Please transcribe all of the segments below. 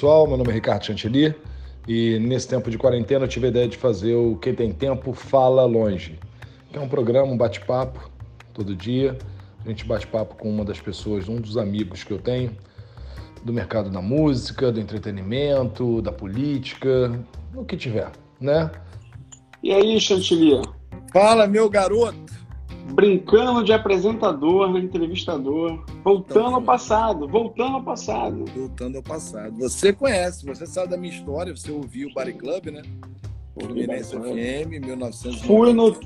pessoal, meu nome é Ricardo Chantilly e nesse tempo de quarentena eu tive a ideia de fazer o Quem Tem Tempo Fala Longe, que é um programa, um bate-papo todo dia. A gente bate papo com uma das pessoas, um dos amigos que eu tenho, do mercado da música, do entretenimento, da política, o que tiver, né? E aí, Chantilly? Fala, meu garoto! Brincando de apresentador, entrevistador, voltando então, ao passado, voltando ao passado. Voltando ao passado. Você conhece, você sabe da minha história, você ouviu o Body Club, né? Fluminense FM, 1990. Fui no,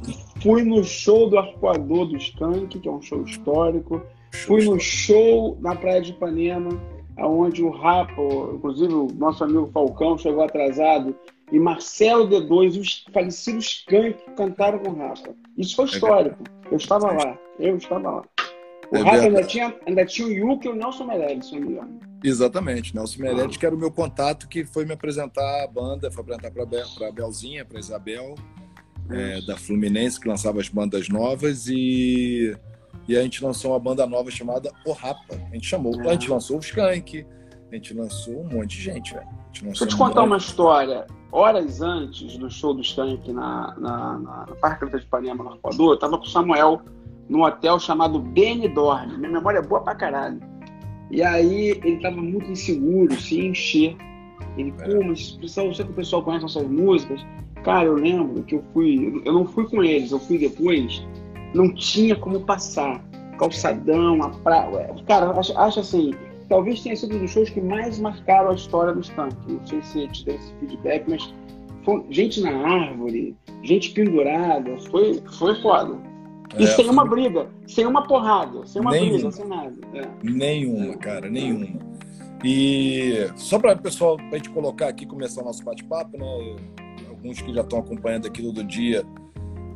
fui no show do Arcoador do Skank, que é um show histórico. Show fui no show na Praia de Ipanema, onde o Rapa, inclusive o nosso amigo Falcão chegou atrasado, e Marcelo D2 e os falecidos Skank cantaram com o Rafa. Isso foi histórico. Eu estava lá. Eu estava lá. O é Rafa ainda tinha, ainda tinha o Yuki e o Nelson Meirelles, se não me engano. Exatamente. Nelson Meirelles, ah. que era o meu contato, que foi me apresentar a banda, foi apresentar para Bel, a Belzinha, para Isabel, é, da Fluminense, que lançava as bandas novas, e, e a gente lançou uma banda nova chamada O Rapa. A gente chamou, a gente lançou o Skank, a gente lançou um monte de gente, velho. Deixa eu te contar uma história. Horas antes do show do Skank na, na, na, na Parque de Ipanema, no Arpoador, eu tava com o Samuel num hotel chamado Benidorm. Minha memória é boa pra caralho. E aí ele tava muito inseguro, se encher. Ele, pô, mas pessoal, eu sei que o pessoal conhece nossas músicas. Cara, eu lembro que eu fui, eu não fui com eles, eu fui depois. Não tinha como passar. Calçadão, a praia. Cara, acho, acho assim, talvez tenha sido um dos shows que mais marcaram a história do Skank. Não sei se te deu esse feedback, mas foi gente na árvore, gente pendurada, foi, foi foda. E é, sem uma briga, sem uma porrada, sem uma nenhuma, briga, sem nada. É. Nenhuma, cara, nenhuma. E só para o pessoal, para a gente colocar aqui, começar o nosso bate-papo, né? Alguns que já estão acompanhando aqui todo dia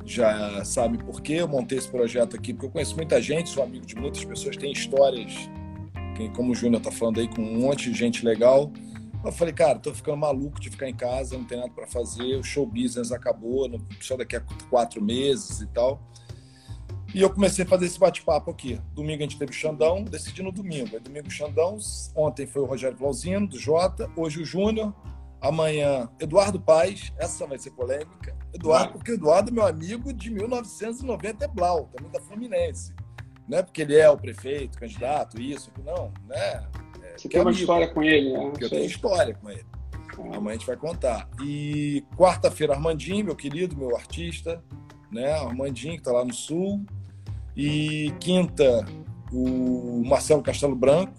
já sabem por que eu montei esse projeto aqui, porque eu conheço muita gente, sou amigo de muitas pessoas, tem histórias como o Júnior tá falando aí, com um monte de gente legal. Eu falei, cara, tô ficando maluco de ficar em casa, não tem nada para fazer, o show business acabou, só daqui a quatro meses e tal. E eu comecei a fazer esse bate-papo aqui. Domingo a gente teve o Xandão, decidi no domingo. Aí domingo o Xandão, ontem foi o Rogério Flauzino, do Jota, hoje o Júnior, amanhã Eduardo Paz, essa vai ser polêmica. Eduardo, porque o Eduardo é meu amigo de 1990 é Blau, também da Fluminense. Não é porque ele é o prefeito, candidato, isso, não, né? É, Você tem uma amigo, história com ele, né? Eu tenho história com ele. Ah. Amanhã a gente vai contar. E quarta-feira, Armandinho, meu querido, meu artista, né? Armandinho, que está lá no Sul. E quinta, o Marcelo Castelo Branco,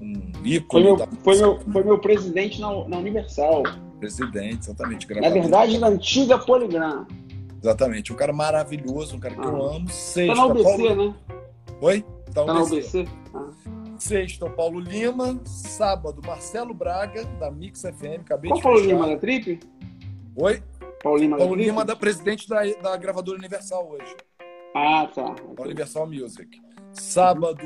um ícone. Foi meu, da... foi meu, foi meu presidente na, na Universal. Presidente, exatamente. Na verdade, na antiga Poligram. Exatamente. Um cara maravilhoso, um cara que ah. eu amo. Sexta, tá na UBC, Paulo... né? Oi? Tá, tá na UBC. Ah. Sexta, Paulo Lima. Sábado, Marcelo Braga, da Mix FM. Acabei Qual de Paulo Lima, da Trip? Oi? Paulo Lima, Paulo da, Lima da presidente da, da gravadora Universal hoje. Ah, tá. Universal Music. Sábado,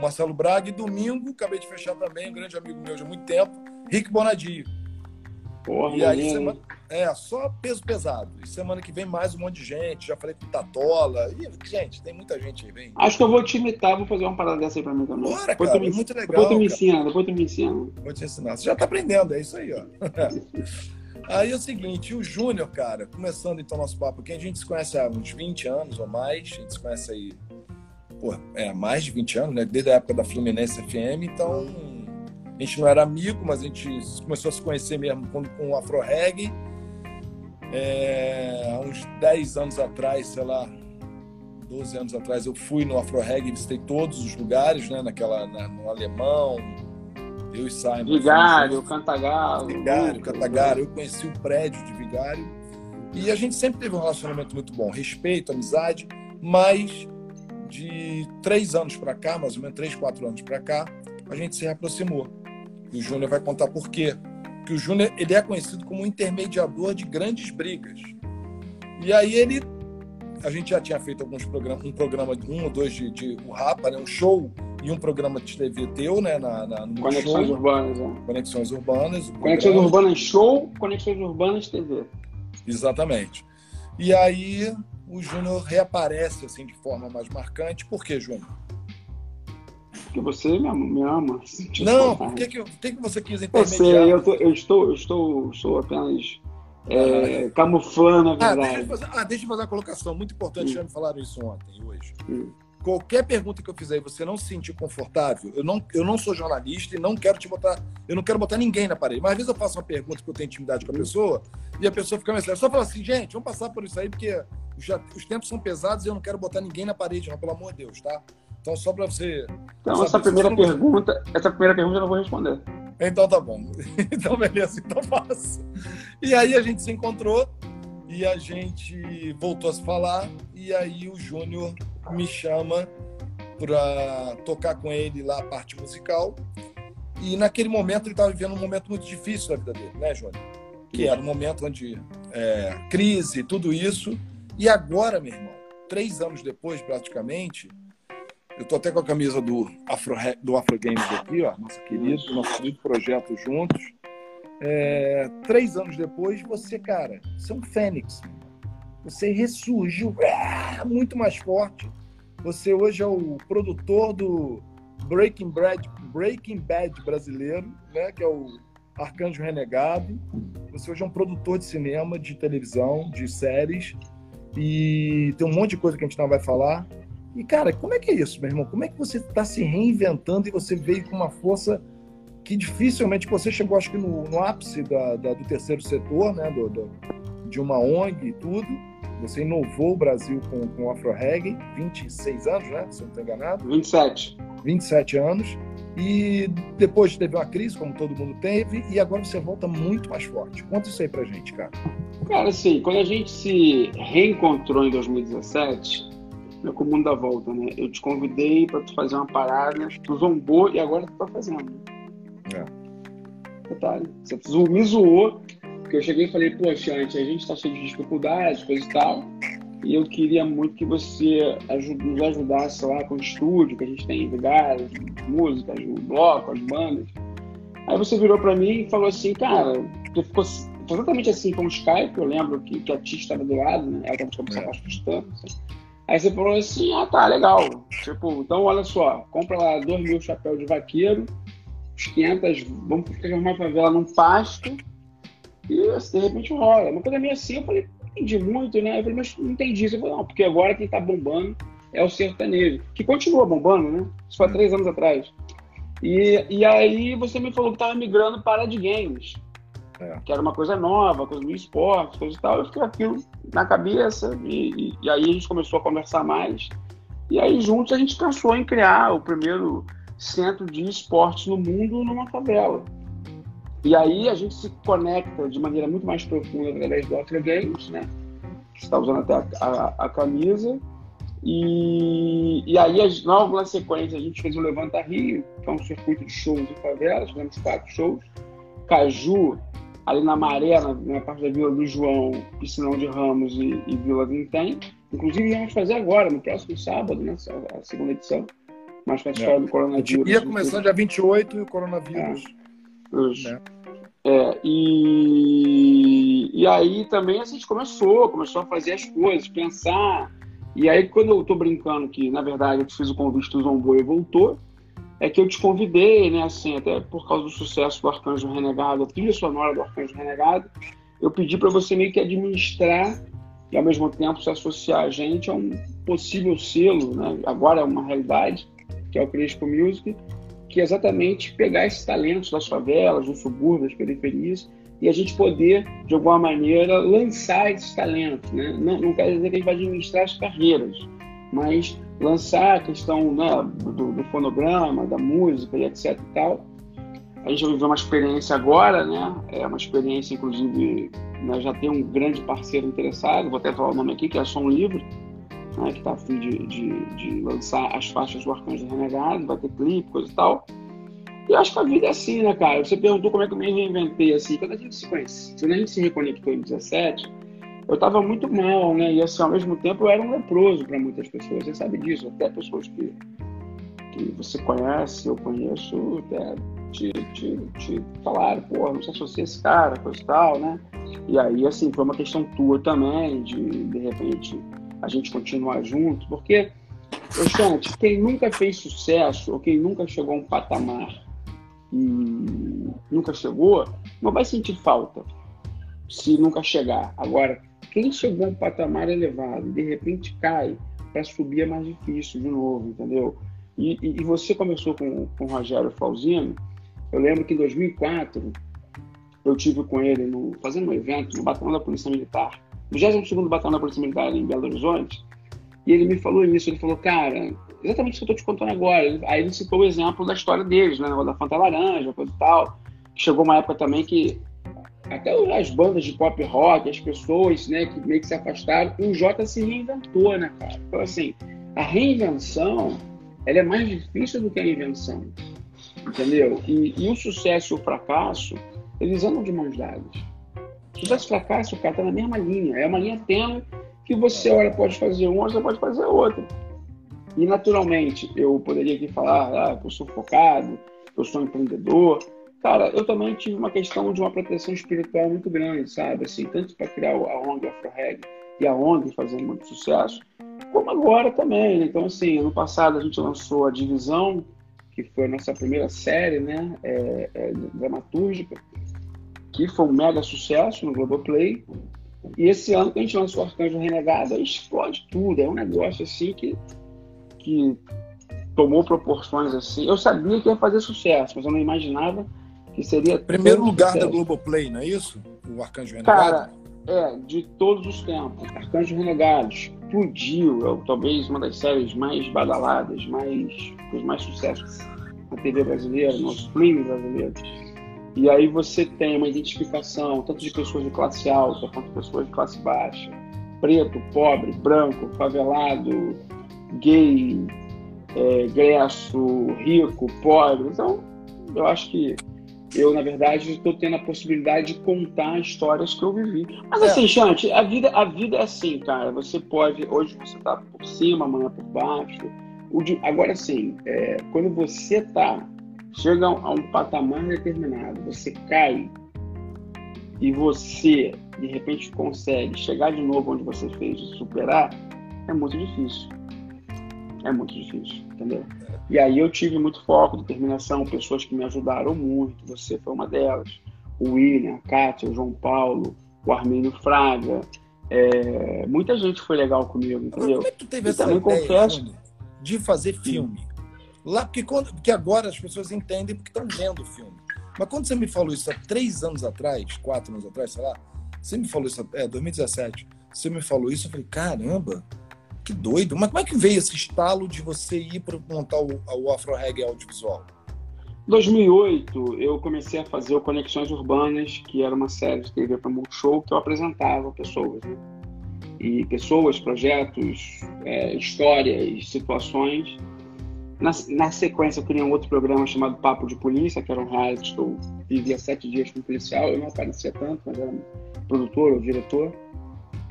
Marcelo Braga. E domingo, acabei de fechar também, um grande amigo meu de muito tempo, Rick Bonadio. Porra, e aí, semana, é, só peso pesado. E semana que vem mais um monte de gente. Já falei com Tatola. E, gente, tem muita gente aí, vem. Acho que eu vou te imitar, vou fazer uma parada dessa aí pra mim também. Bora, depois cara, me, muito legal. Depois tu me ensina, depois tu me ensina. Vou te ensinar. Você já tá aprendendo, é isso aí, ó. aí é o seguinte, o Júnior, cara, começando então nosso papo aqui, a gente se conhece há uns 20 anos ou mais. A gente se conhece aí, pô, é, mais de 20 anos, né? Desde a época da Fluminense FM, então a gente não era amigo, mas a gente começou a se conhecer mesmo com, com o Afro Reggae. É, há uns 10 anos atrás, sei lá, 12 anos atrás, eu fui no Afro Reggae, visitei todos os lugares, né? Naquela, na, no Alemão, eu e Simon. Vigário, Cantagalo. Vigário, Cantagalo. Eu conheci o prédio de Vigário. E a gente sempre teve um relacionamento muito bom, respeito, amizade, mas de três anos para cá, mais ou menos três, quatro anos para cá, a gente se reaproximou. E o Júnior vai contar por quê. Que o Júnior ele é conhecido como um intermediador de grandes brigas. E aí ele a gente já tinha feito alguns programas, um programa de um ou dois de, de o Rapa, né, um show e um programa de TV teu, né, na, na Conexões show. Urbanas, né? Conexões Urbanas. Conexões Urbanas Show, Conexões Urbanas TV. Exatamente. E aí o Júnior reaparece assim de forma mais marcante. Por que, Júnior? Porque você me ama. Me ama não, por que, que, que, que você quis intermediar? Eu sei, eu, tô, eu estou, eu estou, estou apenas é, camuflando a verdade. Ah deixa, fazer, ah, deixa eu fazer uma colocação muito importante, hum. já me falaram isso ontem e hoje. Hum. Qualquer pergunta que eu fizer e você não se sentir confortável, eu não, eu não sou jornalista e não quero te botar, eu não quero botar ninguém na parede. Mas às vezes eu faço uma pergunta porque eu tenho intimidade com a hum. pessoa e a pessoa fica mais séria. Só fala assim, gente, vamos passar por isso aí porque já, os tempos são pesados e eu não quero botar ninguém na parede, não, pelo amor de Deus, tá? Então, só para você. Então, essa primeira pergunta, essa primeira pergunta eu não vou responder. Então tá bom. Então, beleza, então faço. E aí a gente se encontrou e a gente voltou a se falar. E aí o Júnior me chama para tocar com ele lá a parte musical. E naquele momento ele estava vivendo um momento muito difícil da vida dele, né, Júnior? Que era um momento onde é, crise, tudo isso. E agora, meu irmão, três anos depois, praticamente, eu tô até com a camisa do Afro, do Afro Games aqui, ó, nosso querido, nosso querido projeto juntos. É, três anos depois, você, cara, você é um fênix. Você ressurgiu ah, muito mais forte. Você hoje é o produtor do Breaking Bad, Breaking Bad brasileiro, né? Que é o Arcanjo Renegado. Você hoje é um produtor de cinema, de televisão, de séries. E tem um monte de coisa que a gente não vai falar. E, cara, como é que é isso, meu irmão? Como é que você está se reinventando e você veio com uma força que dificilmente você chegou, acho que no, no ápice da, da, do terceiro setor, né? Do, do, de uma ONG e tudo. Você inovou o Brasil com, com o Afro Reggae, 26 anos, né? Se eu não estou enganado. 27. 27 anos. E depois teve uma crise, como todo mundo teve, e agora você volta muito mais forte. Conta isso aí pra gente, cara. Cara, assim, quando a gente se reencontrou em 2017, meu comum da volta, né? Eu te convidei para tu fazer uma parada, tu zombou e agora tu tá fazendo. É. Detalhe. Você me zoou, porque eu cheguei e falei, poxa, a gente tá cheio de dificuldades, coisa e tal. E eu queria muito que você nos ajudasse lá com o estúdio, que a gente tem lugares, músicas, o bloco, as bandas. Aí você virou para mim e falou assim, cara, tu ficou exatamente assim com o Skype, eu lembro que, que a Tia estava do lado, né? Ela estava com a afastando. Assim. Aí você falou assim, ah tá, legal. Tipo, então olha só, compra lá dois mil chapéus de vaqueiro, os 500, vamos transformar a favela num pasto, e assim, de repente rola. Uma coisa meio assim, eu falei, entendi muito, né? Eu falei, mas não entendi. Você falou, não, porque agora quem tá bombando é o sertanejo, que continua bombando, né? Isso foi há três anos atrás. E, e aí você me falou que tava migrando para de games. É. Que era uma coisa nova, coisa do esporte, coisa e tal. Eu fiquei aquilo na cabeça e, e, e, aí a gente começou a conversar mais. E aí juntos a gente pensou em criar o primeiro centro de esportes no mundo numa favela. E aí a gente se conecta de maneira muito mais profunda através do Afro Games, né? Que está usando até a, a, a camisa. E, e aí, logo na sequência, a gente fez o Levanta Rio, que é um circuito de shows em favelas, fizemos quatro shows. Caju, ali na Maré, na, na, parte da Vila do João, Piscinão de Ramos e, e Vila Vintém. Inclusive, vamos fazer agora, no próximo sábado, né, a segunda edição, mas com a história é. do coronavírus. Ia começar dia 28 e o coronavírus. É. Né? É, e, e aí também a gente começou, começou a fazer as coisas, pensar. E aí, quando eu tô brincando que, na verdade, eu fiz o convite do Zombou e voltou, é que eu te convidei, né, assim, até por causa do sucesso do Arcanjo Renegado, a trilha sonora do Arcanjo Renegado, eu pedi para você meio que administrar e ao mesmo tempo se associar a gente a um possível selo, né, agora é uma realidade, que é o Crespo Music, que é exatamente pegar esses talentos das favelas, dos subúrbios, das periferias, e a gente poder, de alguma maneira, lançar esses talentos. Né? Não, não quer dizer que a gente vai administrar as carreiras, mas lançar a questão né, do, do, fonograma, da música e etc e tal. A gente vai viver uma experiência agora, né? É uma experiência, inclusive, né, já tem um grande parceiro interessado, vou até falar o nome aqui, que é a Som Livre, né, que está a fim de, de, de, lançar as faixas do Arcanjo Renegado, vai ter clipe, coisa e tal. E acho que a vida é assim, né, cara? Você perguntou como é que eu me reinventei, assim. Quando a gente se conhece, quando a gente se reconectou em 17, eu estava muito mal, né? E assim, ao mesmo tempo eu era um leproso para muitas pessoas. Você sabe disso, até pessoas que, que você conhece, eu conheço, até te, te, te falaram, pô, não se associa esse cara, coisa e tal, né? E aí, assim, foi uma questão tua também, de de repente a gente continuar junto, porque Gente, quem nunca fez sucesso ou quem nunca chegou a um patamar e nunca chegou, não vai sentir falta se nunca chegar. Agora, quem chegou a um patamar elevado e de repente cai, para subir é mais difícil de novo, entendeu? E, e, e você começou com, com o Rogério Falzino. Eu lembro que em 2004 eu tive com ele no, fazendo um evento no Batalhão da Polícia Militar, no 22 Batalhão da Polícia Militar em Belo Horizonte, e ele me falou isso. Ele falou, cara, exatamente o que eu estou te contando agora. Aí ele citou o exemplo da história deles, né? Da Fanta Laranja, coisa e tal. Chegou uma época também que até as bandas de pop rock, as pessoas, né, que meio que se afastaram, o Jota se reinventou, né, cara? Então, assim, a reinvenção, ela é mais difícil do que a invenção, entendeu? E, e o sucesso e o fracasso, eles andam de mãos dadas. Sucesso e fracasso, cara, tá na mesma linha. É uma linha tênue que você, olha, pode fazer uma, você pode fazer outra. E, naturalmente, eu poderia aqui falar, ah, eu sou focado, eu sou empreendedor, Cara, eu também tive uma questão de uma proteção espiritual muito grande, sabe? Assim, tanto para criar a ONG Afro Reg e a ONG fazendo muito sucesso, como agora também. Né? Então, assim, ano passado a gente lançou a Divisão, que foi a nossa primeira série, né? É, é, dramatúrgica, que foi um mega sucesso no Globoplay. E esse ano que a gente lançou Arcanjo Renegado, explode tudo. É um negócio assim que, que tomou proporções assim. Eu sabia que ia fazer sucesso, mas eu não imaginava que seria. Primeiro lugar da Globoplay, não é isso? O Arcanjo Renegado? Cara, é, de todos os tempos. Arcanjo Renegado explodiu, é talvez uma das séries mais badaladas, mais, fez mais sucesso na TV brasileira, no streaming brasileiro. E aí você tem uma identificação tanto de pessoas de classe alta quanto de pessoas de classe baixa, preto, pobre, branco, favelado, gay, é, gresso, rico, pobre. Então, eu acho que eu, na verdade, estou tendo a possibilidade de contar histórias que eu vivi. Mas assim, é. Chante, a vida, a vida é assim, cara. Você pode. Hoje você está por cima, amanhã por baixo. agora sim, é, quando você está chega a um patamar determinado, você cai e você de repente consegue chegar de novo onde você fez e superar, é muito difícil. É muito difícil, entendeu? E aí eu tive muito foco, determinação, pessoas que me ajudaram muito, você foi uma delas, o William, a Kátia, o João Paulo, o Armênio Fraga, é... muita gente foi legal comigo, entendeu? Como é que tu teve e essa ideia, confesso... de fazer filme? Lá, porque, quando, porque agora as pessoas entendem porque estão vendo o filme. Mas quando você me falou isso há três anos atrás, quatro anos atrás, sei lá, você me falou isso, é, 2017, você me falou isso, eu falei, caramba, que doido. Mas como é que veio esse estalo de você ir para montar o, o Afro Reggae Audiovisual? Em 2008, eu comecei a fazer o Conexões Urbanas, que era uma série de TV para Multishow que eu apresentava pessoas. Né? E pessoas, projetos, é, histórias, situações. Na, na, sequência, eu criei um outro programa chamado Papo de Polícia, que era um reality eu vivia sete dias com policial. Eu não aparecia tanto, mas era produtor ou diretor.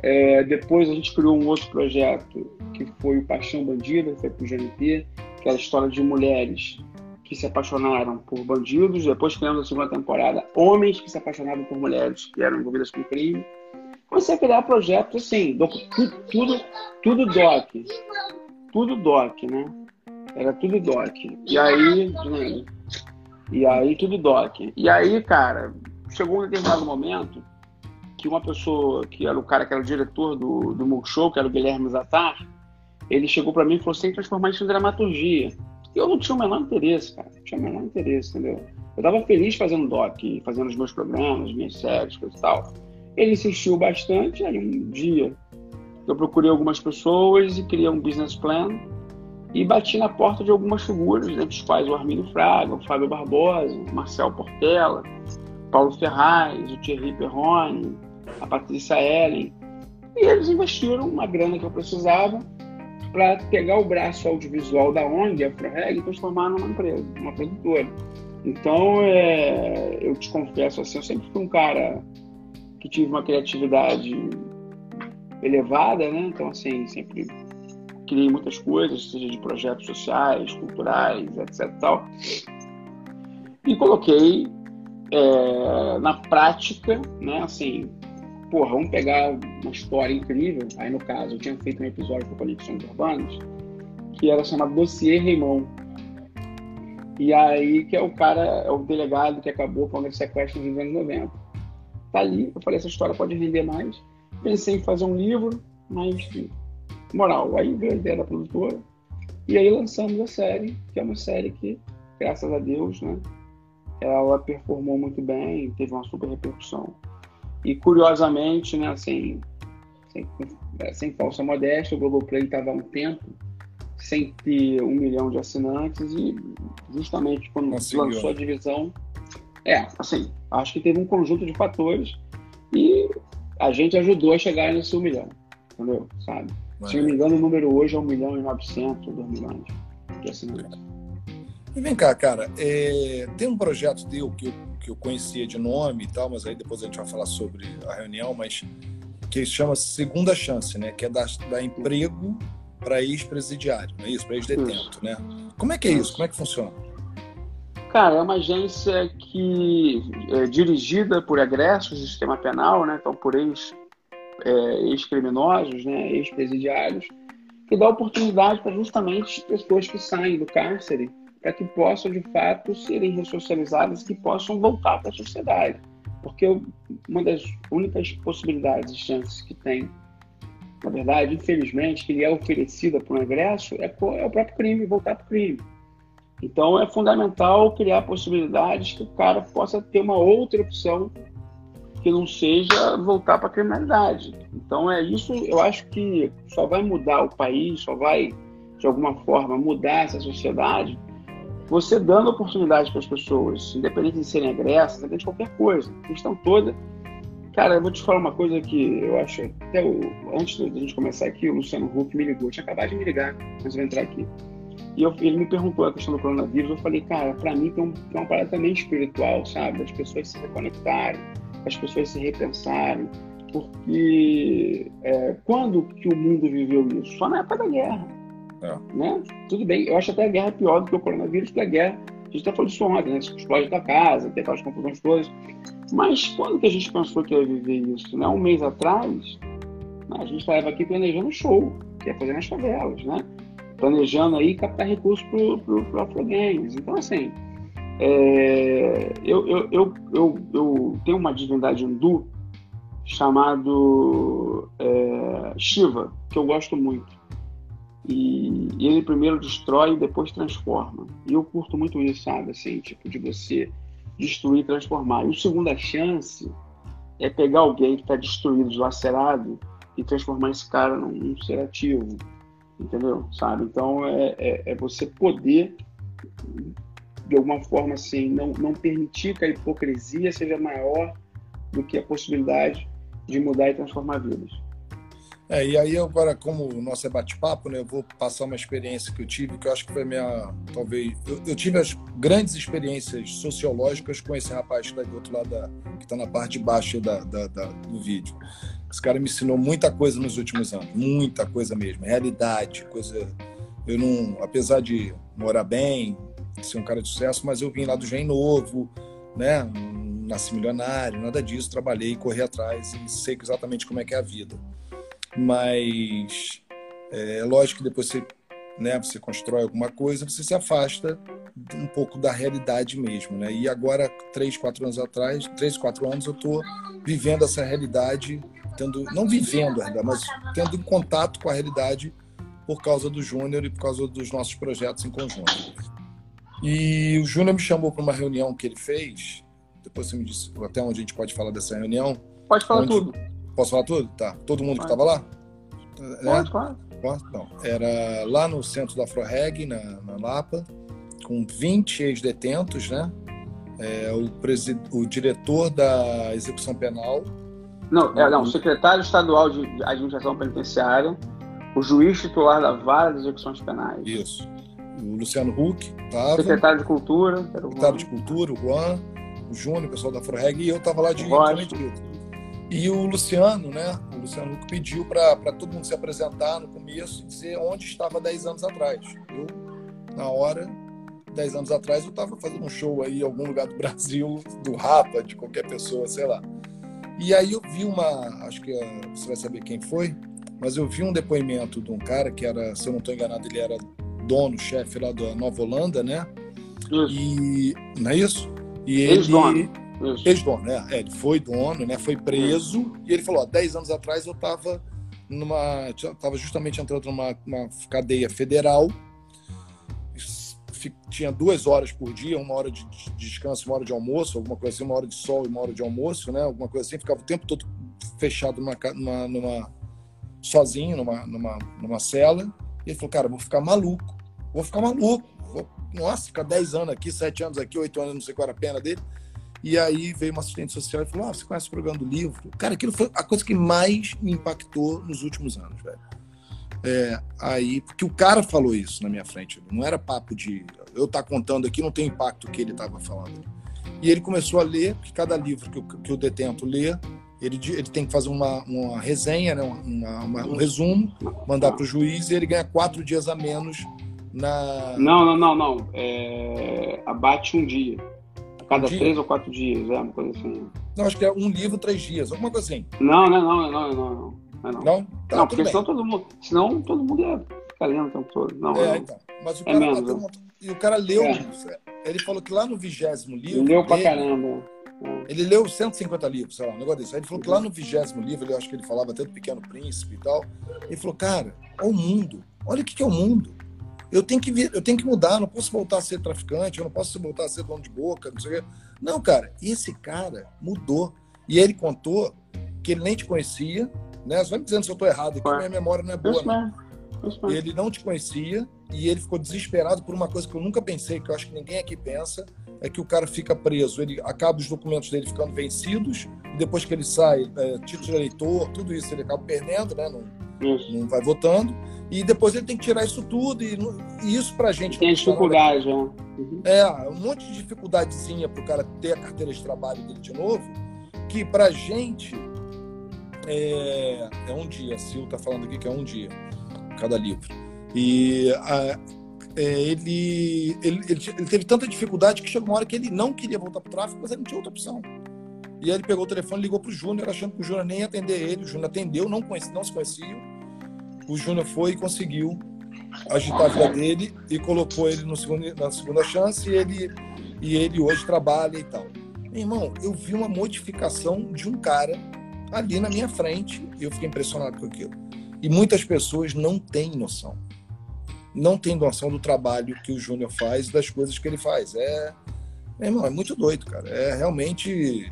É, depois a gente criou um outro projeto que foi o Paixão Bandido, foi para o GNP, que era a história de mulheres que se apaixonaram por bandidos. Depois criamos a segunda temporada, homens que se apaixonavam por mulheres que eram envolvidas com crime. Comecei a criar projetos assim, do, tudo, tudo, tudo doc. Tudo doc, né? Era tudo doc. E aí, né? e aí tudo doc. E aí, cara, chegou um determinado momento que uma pessoa, que era o cara que era o diretor do, do Multishow, que era o Guilherme Zatar, ele chegou para mim e falou: que transformar isso em dramaturgia. Eu não tinha o menor interesse, cara. Não tinha o menor interesse, entendeu? Eu tava feliz fazendo doc, fazendo os meus programas, minhas séries, coisa e tal. Ele insistiu bastante, aí um dia eu procurei algumas pessoas e criei um business plan e bati na porta de algumas figuras, entre os quais o Armínio Fraga, o Fábio Barbosa, o Marcel Portela, Paulo Ferraz, o Thierry Perrone, a Patrícia Ellen. E eles investiram uma grana que eu precisava para pegar o braço audiovisual da ONG, a ProReg, e transformar numa empresa, uma produtora. Então, é, eu te confesso, assim, eu sempre fui um cara que tive uma criatividade elevada, né? Então, assim, sempre criei muitas coisas, seja de projetos sociais, culturais, etc. Tal. E coloquei é, na prática, né? Assim, porra, vamos pegar uma história incrível. Aí, no caso, eu tinha feito um episódio com Conexões Urbanas, que era chamado Dossier Raymond. E aí, que é o cara, é o delegado que acabou com o sequestro nos anos 90. Tá ali, eu falei, essa história pode render mais. Pensei em fazer um livro, mas, moral, aí veio a ideia da produtora. E aí lançamos a série, que é uma série que, graças a Deus, né, ela performou muito bem, teve uma super repercussão. E curiosamente, né, assim, sem, sem falsa modéstia, o Globoplay estava há um tempo sem ter um milhão de assinantes e justamente quando Conseguiu. lançou a divisão, é, assim, acho que teve um conjunto de fatores e a gente ajudou a chegar nesse um milhão, entendeu? Sabe? Se não me engano, o número hoje é um milhão e novecentos, dois milhões de assinantes. E vem cá, cara, é, tem um projeto teu que eu, que eu conhecia de nome e tal, mas aí depois a gente vai falar sobre a reunião, mas que chama Segunda Chance, né? Que é dar, dar emprego para ex-presidiário, não é isso? Para ex-detento, né? Como é que é isso? Como é que funciona? Cara, é uma agência que é dirigida por egressos do sistema penal, né? Então, por ex, é, ex-criminosos, né? ex-presidiários, que dá oportunidade para justamente pessoas que saem do cárcere para que possam, de fato, serem ressocializadas, que possam voltar para a sociedade. Porque uma das únicas possibilidades e chances que tem, na verdade, infelizmente, que lhe é oferecida por um egresso, é, é o próprio crime, voltar para o crime. Então, é fundamental criar possibilidades que o cara possa ter uma outra opção que não seja voltar para a criminalidade. Então, é isso, eu acho que só vai mudar o país, só vai, de alguma forma, mudar essa sociedade você dando oportunidade para as pessoas, independente de serem agressas, independente de qualquer coisa. A questão toda. Cara, eu vou te falar uma coisa que eu acho. Até o, antes da gente começar aqui, o Luciano Huck me ligou. Eu tinha acabado de me ligar, mas eu vou entrar aqui. E eu, ele me perguntou a questão do coronavírus. Eu falei, cara, para mim tem, um, tem uma parada também espiritual, sabe? As pessoas se reconectarem, as pessoas se repensarem. Porque é, quando que o mundo viveu isso? Só na época da guerra é. Né? Tudo bem, eu acho até a guerra pior do que o coronavírus, porque a guerra, a gente até falou disso ontem, né? explode a tua casa, tem aquelas confusões todas. Mas quando que a gente pensou que ia viver isso? Né? Um mês atrás, né? a gente estava aqui planejando show, que ia fazer nas favelas, né? Planejando aí captar recursos para o Afro Games. Então, assim, é, eu, eu, eu, eu, eu tenho uma divindade hindu chamado é, Shiva, que eu gosto muito. E, ele primeiro destrói e depois transforma. E eu curto muito isso, sabe? Assim, tipo, de você destruir e transformar. E a segunda chance é pegar alguém que está destruído, dilacerado, e transformar esse cara num, num ser ativo. Entendeu? Sabe? Então é, é, é, você poder, de alguma forma, assim, não, não permitir que a hipocrisia seja maior do que a possibilidade de mudar e transformar vidas. É, e aí agora, como o nosso é bate-papo, né, eu vou passar uma experiência que eu tive, que eu acho que foi minha, talvez, eu, eu tive as grandes experiências sociológicas com esse rapaz que está do outro lado, da, que está na parte de baixo da, da, da, do vídeo. Esse cara me ensinou muita coisa nos últimos anos, muita coisa mesmo, realidade, coisa, eu não, apesar de morar bem, ser um cara de sucesso, mas eu vim lá do Gen Novo, né, nasci milionário, nada disso, trabalhei, corri atrás e sei exatamente como é que é a vida mas é lógico que depois você, né, você constrói alguma coisa, você se afasta um pouco da realidade mesmo, né? E agora, três, quatro anos atrás, três, quatro anos, eu estou vivendo essa realidade, tendo, não vivendo ainda, mas tendo contato com a realidade por causa do Júnior e por causa dos nossos projetos em conjunto. E o Júnior me chamou para uma reunião que ele fez, depois você me disse até onde a gente pode falar dessa reunião. Pode falar onde, tudo Posso falar tudo? Tá. Todo mundo Pode. que estava lá? Pode, é? claro. Não. Era lá no centro da Afroreg, na, na Lapa, com 20 ex-detentos, né? É, o, presid... o diretor da execução penal. Não, é, não, o secretário estadual de administração penitenciária, o juiz titular da vara de execuções penais. Isso. O Luciano Huck estava. Secretário de Cultura. Secretário de Cultura, o Juan, o Júnior, o pessoal da Afroreg, e eu estava lá de direito. E o Luciano, né? O Luciano Huck pediu para todo mundo se apresentar no começo e dizer onde estava 10 anos atrás. Eu, na hora, 10 anos atrás, eu estava fazendo um show aí em algum lugar do Brasil, do Rapa, de qualquer pessoa, sei lá. E aí eu vi uma, acho que você vai saber quem foi, mas eu vi um depoimento de um cara que era, se eu não estou enganado, ele era dono, chefe lá da Nova Holanda, né? Isso. E não é isso? E ele Ex-dono. Isso. ex-dono, né? É, ele foi dono, né? Foi preso e ele falou: ó, 10 anos atrás eu estava numa, tava justamente entrando numa, cadeia federal, tinha duas horas por dia, uma hora de de descanso, uma hora de almoço, alguma coisa assim, uma hora de sol e uma hora de almoço, né? Alguma coisa assim, ficava o tempo todo fechado numa, numa, numa sozinho, numa, numa, numa cela. E ele falou, cara, vou ficar maluco, vou ficar maluco. Vou, nossa, ficar 10 anos aqui, 7 anos aqui, 8 anos, não sei qual era a pena dele. E aí veio uma assistente social e falou: ah, você conhece o programa do livro? Cara, aquilo foi a coisa que mais me impactou nos últimos anos, velho. É, aí, porque o cara falou isso na minha frente, não era papo de eu estar contando aqui, não tem impacto que ele estava falando. E ele começou a ler, porque cada livro que, que o detento lê, ele, ele tem que fazer uma, uma resenha, né, uma- uma- um resumo, mandar para o juiz e ele ganha quatro dias a menos na. Não, não, não, não. É... Abate um dia. Cada Um três ou quatro dias, é uma coisa assim. Não, acho que é um livro, três dias, alguma coisa assim. Não, não, não, não, não, não. Não, não. não. Tá, não porque bem. senão todo mundo. Senão todo mundo ia ficar lendo o tempo todo. Não, É, então. Mas o É cara menos, bateu né? uma- E o cara leu É. isso. Ele falou que lá no vigésimo livro. Leu pra caramba. É. Ele leu 150 livros, sei lá, um negócio desse. Aí ele falou que lá no vigésimo livro, eu acho que ele falava até do Pequeno Príncipe e tal. Ele falou, cara, olha o mundo. Olha o que que é o mundo. Eu tenho que vir, eu tenho que mudar, não posso voltar a ser traficante, eu não posso voltar a ser dono de boca, não sei o quê. Não, cara, esse cara mudou. E ele contou que ele nem te conhecia, né? Você vai me dizendo se eu estou errado aqui, minha memória não é boa, mesmo. Ele não te conhecia e ele ficou desesperado por uma coisa que eu nunca pensei, que eu acho que ninguém aqui pensa, é que o cara fica preso, ele acaba os documentos dele ficando vencidos, e depois que ele sai, é, título de eleitor, tudo isso ele acaba perdendo, né? Não, não vai votando, e depois ele tem que tirar isso tudo, e, e isso pra gente. Tem dificuldade, né? Uhum. É, um monte de dificuldadezinha pro cara ter a carteira de trabalho dele de novo, que pra gente é, é um dia. A Sil tá falando aqui que é um dia, cada livro. E a- é, ele, ele, ele, ele teve tanta dificuldade que chegou uma hora que ele não queria voltar pro tráfico, mas ele não tinha outra opção. E aí ele pegou o telefone, ligou pro Júnior, achando que o Júnior nem ia atender ele. O Júnior atendeu, não, conhece, não se conheciam. O Júnior foi e conseguiu agitar a vida dele e colocou ele no segundo, na segunda chance e ele, e ele hoje trabalha e tal. Meu irmão, eu vi uma modificação de um cara ali na minha frente e eu fiquei impressionado com aquilo. E muitas pessoas não têm noção. Não têm noção do trabalho que o Júnior faz, das coisas que ele faz. É, meu irmão, é muito doido, cara. É realmente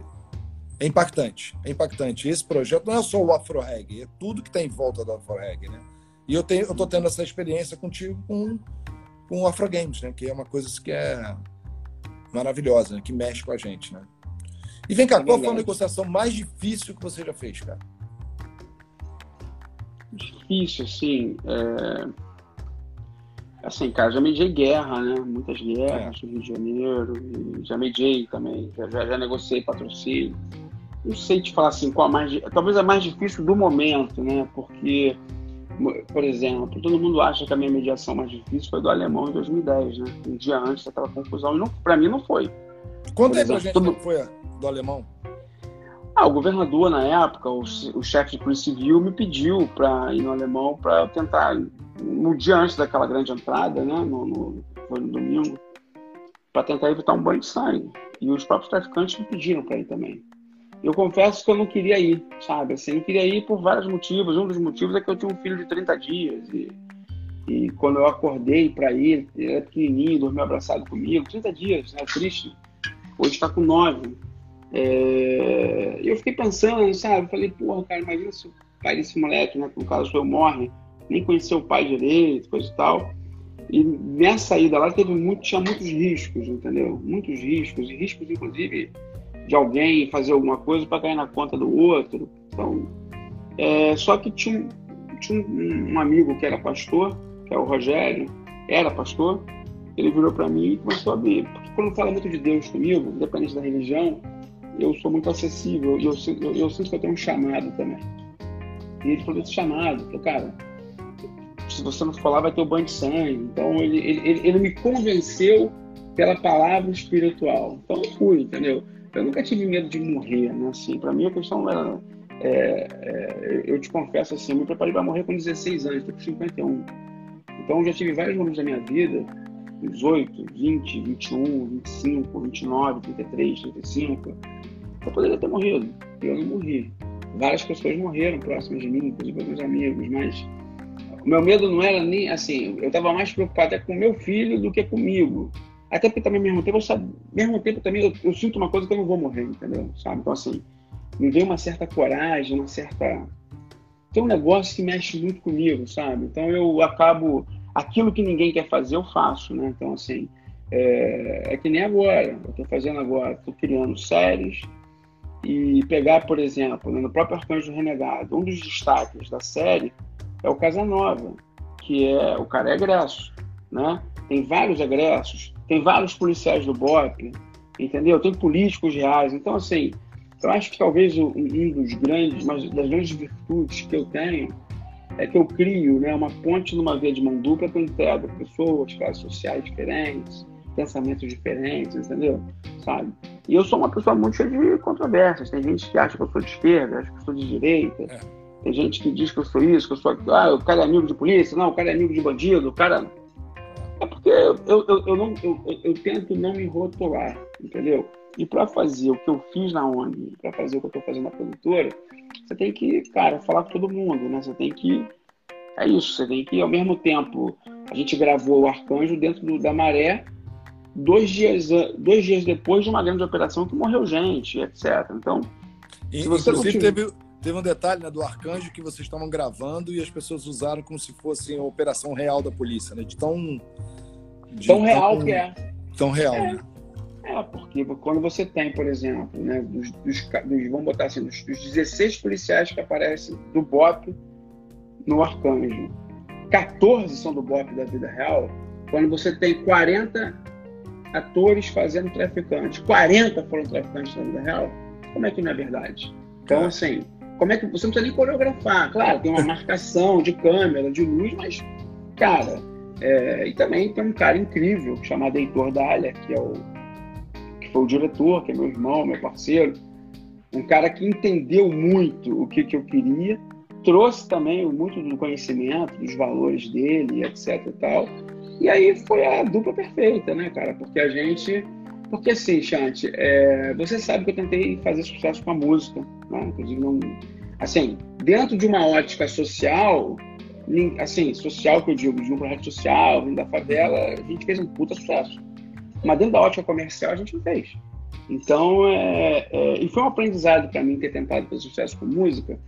é impactante. É impactante. Esse projeto não é só o Afro Reggae, é tudo que está em volta do Afro Reggae, né? E eu tenho, eu tô tendo essa experiência contigo com, com o Afro Games, né? Que é uma coisa que é maravilhosa, né? Que mexe com a gente, né? E vem cá, É qual foi a negociação mais difícil que você já fez, cara? Difícil, assim. É... Assim, cara, já mediei guerra, né? Muitas guerras no Rio de Janeiro. já mediei também. Já, já negociei patrocínio. Não sei te falar assim, qual a mais. di- Talvez a mais difícil do momento, né? Porque, por exemplo, todo mundo acha que a minha mediação mais difícil foi do alemão em 2010, né? Um dia antes daquela confusão. E não, pra mim não foi. Conta Por aí pra exemplo, gente todo- como foi a do alemão. Ah, o governador, na época, o, o chefe de polícia civil, me pediu para ir no alemão para tentar, no dia antes daquela grande entrada, né, no, no, foi no domingo, para tentar evitar um banho de sangue. E os próprios traficantes me pediram para ir também. Eu confesso que eu não queria ir, sabe? Assim, eu queria ir por vários motivos. Um dos motivos é que eu tinha um filho de 30 dias e, e quando eu acordei para ir, ele era pequenininho, dormiu abraçado comigo, 30 dias, né? Triste. Hoje está com 9. É, eu fiquei pensando, sabe? Falei, porra, cara, imagina se o pai desse moleque, né? Que no caso o morre, nem conheceu o pai direito, coisa e tal. E nessa ida lá teve muito, tinha muitos riscos, entendeu? Muitos riscos, e riscos, inclusive, de alguém fazer alguma coisa para cair na conta do outro. Então, é, só que tinha, um- tinha um, um amigo que era pastor, que é o Rogério, era pastor, ele virou para mim e começou a abrir. Porque quando fala muito de Deus comigo, independente da religião, eu sou muito acessível e eu, eu, eu sinto que eu tenho um chamado também. E ele falou desse chamado, falou, cara, se você não lá, vai ter o banho de sangue. Então ele, ele- ele me convenceu pela palavra espiritual. Então eu fui, entendeu? Eu nunca tive medo de morrer, né? Assim, para mim a questão era. é, é, eu te confesso assim, eu me preparei para morrer com 16 anos, estou com 51. Então, eu já tive vários momentos da minha vida, 18, 20, 21, 25, 29, 33, 35, eu poderia ter morrido. Eu não morri. Várias pessoas morreram próximas de mim, inclusive meus amigos, mas o meu medo não era nem assim, eu estava mais preocupado é com meu filho do que comigo. Até porque também, ao mesmo tempo, eu sabe, mesmo tempo também eu, eu, sinto uma coisa que eu não vou morrer, entendeu? Sabe? Então, assim, me veio uma certa coragem, uma certa. Tem um negócio que mexe muito comigo, sabe? Então eu acabo. Aquilo que ninguém quer fazer, eu faço, né? Então, assim, é, é que nem agora. Eu estou fazendo agora, estou criando séries. E pegar, por exemplo, né, no próprio Arcanjo Renegado, um dos destaques da série é o Casanova, que é o cara é egresso, né? Tem vários egressos, tem vários policiais do BOP, entendeu? Tem políticos reais. Então, assim, eu acho que talvez um, dos grandes, mas das grandes virtudes que eu tenho é que eu crio né, uma ponte numa via de mão dupla que eu integro pessoas, classes sociais diferentes, pensamentos diferentes, entendeu? Sabe? E eu sou uma pessoa muito cheia de controvérsias. Tem gente que acha que eu sou de esquerda, acha que eu sou de direita. É. Tem gente que diz que eu sou isso, que eu sou. Ah, o cara é amigo de polícia, não, o cara é amigo de bandido, o cara. É porque eu, eu, eu, não, eu, eu tento não me rotular, entendeu? E para fazer o que eu fiz na ONG, para fazer o que eu estou fazendo na produtora, você tem que, cara, falar com todo mundo, né? Você tem que. É isso, você tem que, ao mesmo tempo, a gente gravou o Arcanjo dentro do, da Maré, dois dias, dois dias depois de uma grande operação que morreu gente, etc. Então. E, se você inclusive, tiver... teve, teve um detalhe né, do Arcanjo que vocês estavam gravando e as pessoas usaram como se fosse uma operação real da polícia, né? De tão. De tão real tão, que é. Tão real, é. né? É, porque quando você tem, por exemplo, né, dos, dos, dos vamos botar assim, dos, dos 16 policiais que aparecem do BOP no Arcanjo, 14 são do BOP da vida real, quando você tem 40 atores fazendo traficante, 40 foram traficantes da vida real, como é que não é verdade? Então, é. assim, como é que você não precisa nem coreografar? Claro, tem uma marcação de câmera, de luz, mas, cara, é, e também tem um cara incrível chamado Heitor Dália, que é o que foi o diretor, que é meu irmão, meu parceiro, um cara que entendeu muito o que, que eu queria, trouxe também muito do conhecimento, dos valores dele, etc e tal. E aí foi a dupla perfeita, né, cara? Porque a gente. Porque assim, Chante, é... você sabe que eu tentei fazer sucesso com a música, né? Inclusive, não. Assim, dentro de uma ótica social, assim, social que eu digo, de uma rede social, vindo da favela, a gente fez um puta sucesso. Mas dentro da ótica comercial a gente não fez. Então, é, é, e foi um aprendizado para mim ter tentado fazer sucesso com música,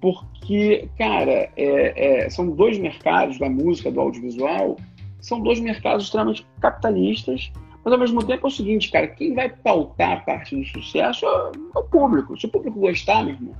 porque, cara, é, é, são dois mercados da música, do audiovisual, são dois mercados extremamente capitalistas, mas ao mesmo tempo é o seguinte, cara, quem vai pautar a parte do sucesso é o público. Se o público gostar, meu irmão,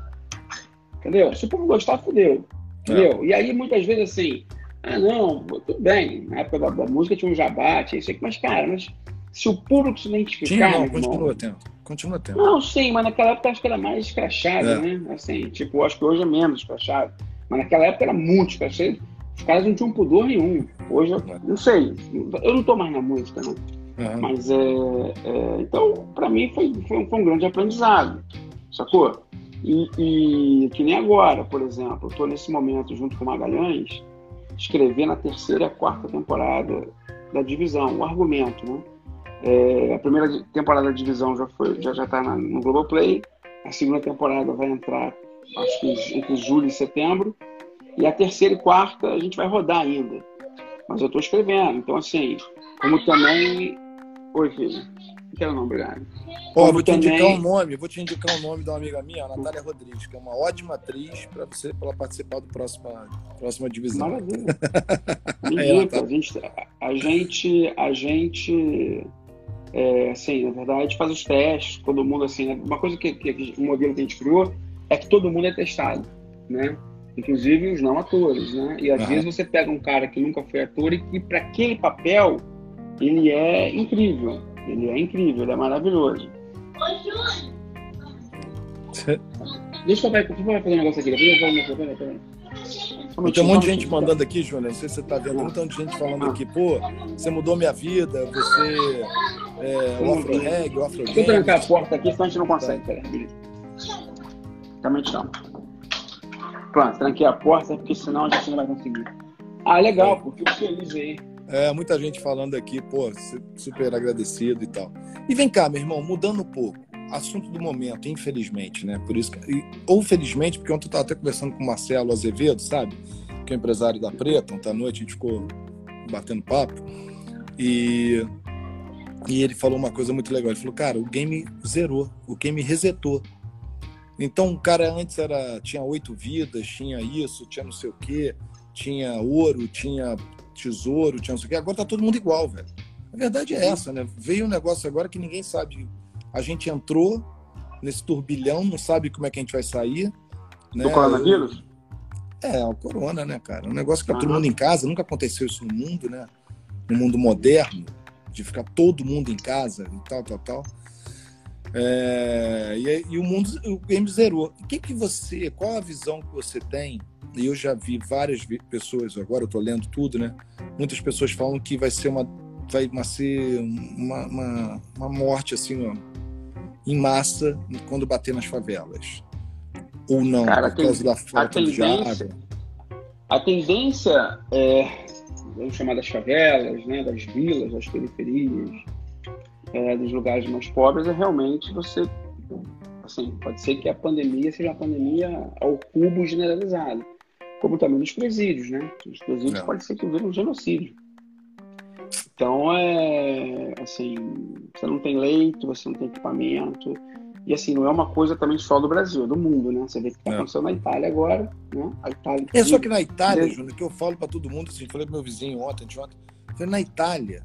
entendeu? Se o público gostar, fudeu. Entendeu? É. E aí, muitas vezes, assim, ah, não, tudo bem. Na época da, da música tinha um jabá, tinha isso aqui, mas, cara, mas se o público se identificar. Tinha, não, continua tendo. Continua tendo. Não, sim, mas naquela época acho que era mais escrachado, é. né? Assim, tipo, acho que hoje é menos escrachado. Mas naquela época era muito escrachado. Os caras não tinham pudor nenhum. Hoje, eu, não sei. Eu não tô mais na música, não. Uhum. Mas é, é, Então, para mim, foi, foi, foi, um grande aprendizado. Sacou? E, e que nem agora, por exemplo, eu tô nesse momento junto com o Magalhães escrever na terceira e quarta temporada da divisão, o argumento, né? É, a primeira temporada da divisão já foi, já já está no Globoplay. A segunda temporada vai entrar, acho que entre julho e setembro. E a terceira e quarta a gente vai rodar ainda. Mas eu estou escrevendo. Então, assim, como também. Oi, filho. Não quero não, obrigado. Ó, vou te também... indicar um nome, vou te indicar o um nome de uma amiga minha, a Natália Rodrigues, que é uma ótima atriz para você para participar do próximo próxima divisão. Maravilha. Me é, tá... a gente a gente a gente é, assim, na verdade, a gente faz os testes, todo mundo assim, né? uma coisa que, que o modelo que a gente criou é que todo mundo é testado, né? Inclusive os não atores, né? E às uhum. vezes você pega um cara que nunca foi ator e que para aquele papel ele é incrível, ele é incrível, ele é maravilhoso. Deixa eu fazer um negócio aqui. Eu fazer um negócio Tem um monte de gente mandando aqui, Júnior. Não sei se você está vendo. Um tanto de gente falando aqui, pô, você mudou minha vida, você é, o afro reggae, o afro Deixa eu trancar a porta aqui, senão a gente não consegue. Peraí, Também estamos. Pronto, tranquei a porta, porque senão a gente não vai conseguir. Ah, legal, porque eu feliz aí. É, muita gente falando aqui, pô, super agradecido e tal. E vem cá, meu irmão, mudando um pouco, assunto do momento, infelizmente, né? Por isso que, ou felizmente, porque ontem eu estava até conversando com o Marcelo Azevedo, sabe? Que é empresário da Preta, ontem à noite a gente ficou batendo papo. E, e ele falou uma coisa muito legal. Ele falou, cara, o game zerou, o game resetou. Então o cara antes era tinha oito vidas, tinha isso, tinha não sei o quê, tinha ouro, tinha tesouro, tinha não sei o quê. Agora tá todo mundo igual, velho. A verdade é essa, né? Veio um negócio agora que ninguém sabe. A gente entrou nesse turbilhão, não sabe como é que a gente vai sair. Né? Do coronavírus? É, o corona, né, cara? Um negócio que tá todo mundo em casa, nunca aconteceu isso no mundo, né? No mundo moderno, de ficar todo mundo em casa e tal, tal, tal. É, e, e, o mundo, o game zerou. O que que você, qual a visão que você tem? E eu já vi várias pessoas, agora eu tô lendo tudo, né? Muitas pessoas falam que vai ser uma, vai ser uma, uma, uma morte assim, ó, em massa quando bater nas favelas. Ou não, Cara, por causa da falta de água. A tendência é, vamos chamar das favelas, né, das vilas, das periferias, é, dos lugares mais pobres, é realmente você. Assim, pode ser que a pandemia seja uma pandemia ao cubo generalizado, como também nos presídios, né? Os presídios é. pode ser que um genocídio. Então, é assim, você não tem leito, você não tem equipamento. E assim, não é uma coisa também só do Brasil, é do mundo, né? Você vê que está é. acontecendo na Itália agora, né? A Itália. É só que na Itália, Júnior, que eu falo para todo mundo, assim, falei pro meu vizinho ontem, ontem, falei, na Itália,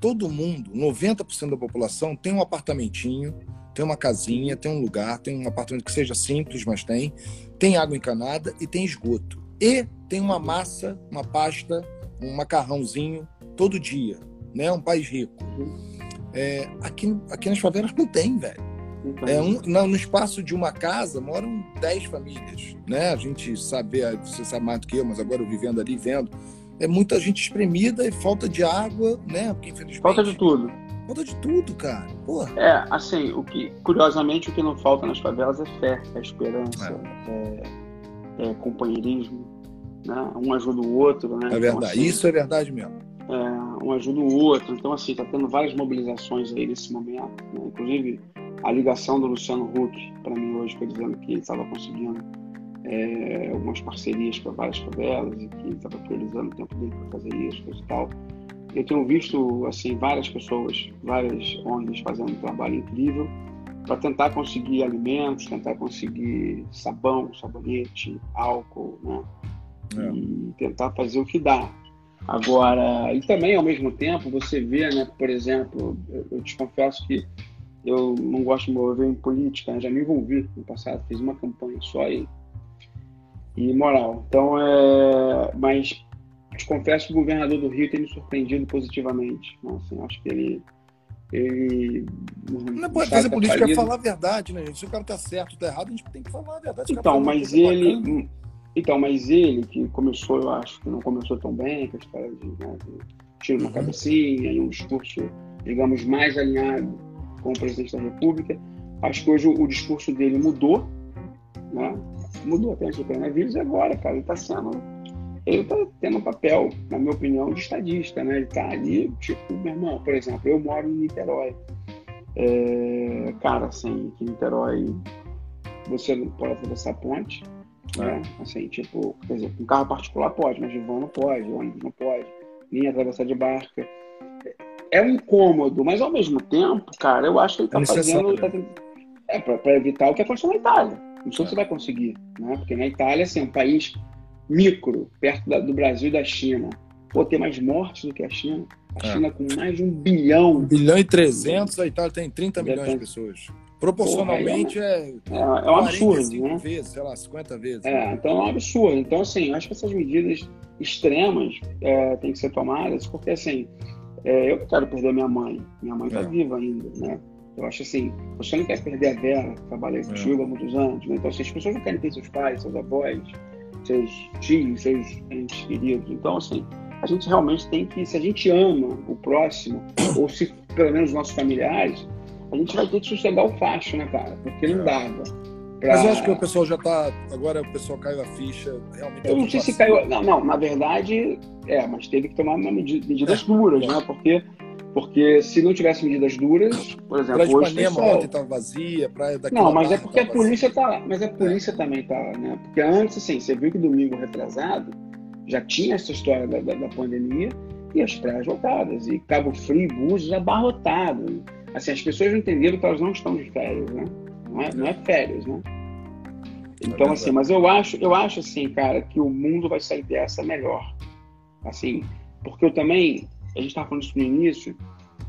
todo mundo, 90% da população, tem um apartamentinho, tem uma casinha, tem um lugar, tem um apartamento que seja simples, mas tem, tem água encanada e tem esgoto. E tem uma massa, uma pasta, um macarrãozinho todo dia, né? Um país rico. É, aqui, aqui nas favelas não tem, velho. É um, no, no espaço de uma casa moram 10 famílias, né? A gente sabe, você sabe mais do que eu, mas agora eu vivendo ali, vendo, é muita gente espremida e falta de água, né? Porque infelizmente. Falta de tudo. Falta de tudo, cara. Porra. É, assim, o que, curiosamente, o que não falta nas favelas é fé, é esperança, é, é, é companheirismo, né? Um ajuda o outro, né? É verdade, então, assim, isso é verdade mesmo. É, um ajuda o outro. Então, assim, tá tendo várias mobilizações aí nesse momento, né? Inclusive, a ligação do Luciano Huck para mim hoje foi dizendo que ele estava conseguindo é, algumas parcerias para várias favelas e que estava priorizando o tempo dele para fazer isso, coisa e tal. Eu tenho visto assim várias pessoas, várias ONGs fazendo um trabalho incrível para tentar conseguir alimentos, tentar conseguir sabão, sabonete, álcool, né? É. E tentar fazer o que dá. Agora, e também ao mesmo tempo você vê, né, por exemplo, eu, eu te confesso que eu não gosto de me envolver em política, né? já me envolvi no passado, fiz uma campanha só e e moral. Então, é... mas te confesso que o governador do Rio tem me surpreendido positivamente. Né? Assim, acho que ele. ele não pode fazer política é falar a verdade, né, gente? Se o cara tá certo ou tá errado, a gente tem que falar a verdade. Então, mas ele. Bacana. Então, mas ele, que começou, eu acho que não começou tão bem, com a história de, né, de tiro na uhum. cabecinha e um discurso, digamos, mais alinhado com o presidente da República. Acho que hoje o, o discurso dele mudou, né? mudou até o coronavírus e agora, cara, ele está sendo. Ele está tendo um papel, na minha opinião, de estadista, né? Ele está ali, tipo, meu irmão, por exemplo, eu moro em Niterói. É, cara, assim, que Niterói você não pode atravessar a ponte. Né? Assim, tipo, quer dizer, um carro particular pode, mas de vão não pode, ônibus não pode, nem atravessar de barca. É um incômodo, mas ao mesmo tempo, cara, eu acho que ele está é fazendo. Tá, é, para evitar o que aconteceu na Itália. Não sei se você vai conseguir, né? Porque na Itália, assim, é um país micro, perto da, do Brasil e da China. Pô, tem mais mortes do que a China. A é. China com mais de um bilhão. Um bilhão e trezentos, a Itália tem 30 milhões de pessoas. Proporcionalmente Porra, é, é, é, um absurdo, né? vezes, sei lá, 50 vezes. É, né? então é um absurdo. Então, assim, acho que essas medidas extremas é, têm que ser tomadas, porque, assim, é, eu não quero perder minha mãe. Minha mãe está é. viva ainda, né? Eu acho assim, você não quer perder a Vera, trabalhei contigo é. há muitos anos, né? então assim, as pessoas não querem ter seus pais, seus avós, seus tios, seus entes queridos. Então, assim, a gente realmente tem que, se a gente ama o próximo, ou se pelo menos nossos familiares, a gente vai ter que sossegar o facho, né, cara? Porque não é. dava. Pra... Mas eu acho que o pessoal já está. Agora o pessoal caiu a ficha. Realmente eu não sei se caiu. Não, não, na verdade, é, mas teve que tomar medida, medidas é, duras, é. né? Porque, porque se não tivesse medidas duras, por exemplo. Praia de Ipanema ontem estava vazia, praia daqui. Não, mas é porque a polícia está lá. Mas a polícia é. também lá, né? Porque antes, assim, você viu que domingo retrasado já tinha essa história da, da, da pandemia e as praias lotadas. E Cabo Frio, Búzios abarrotado. Assim, as pessoas entenderam que elas não estão de férias, né? Não é, não é férias, né? Então, é assim, mas eu acho, eu acho assim, cara, que o mundo vai sair dessa melhor. Assim, porque eu também, a gente estava falando isso no início,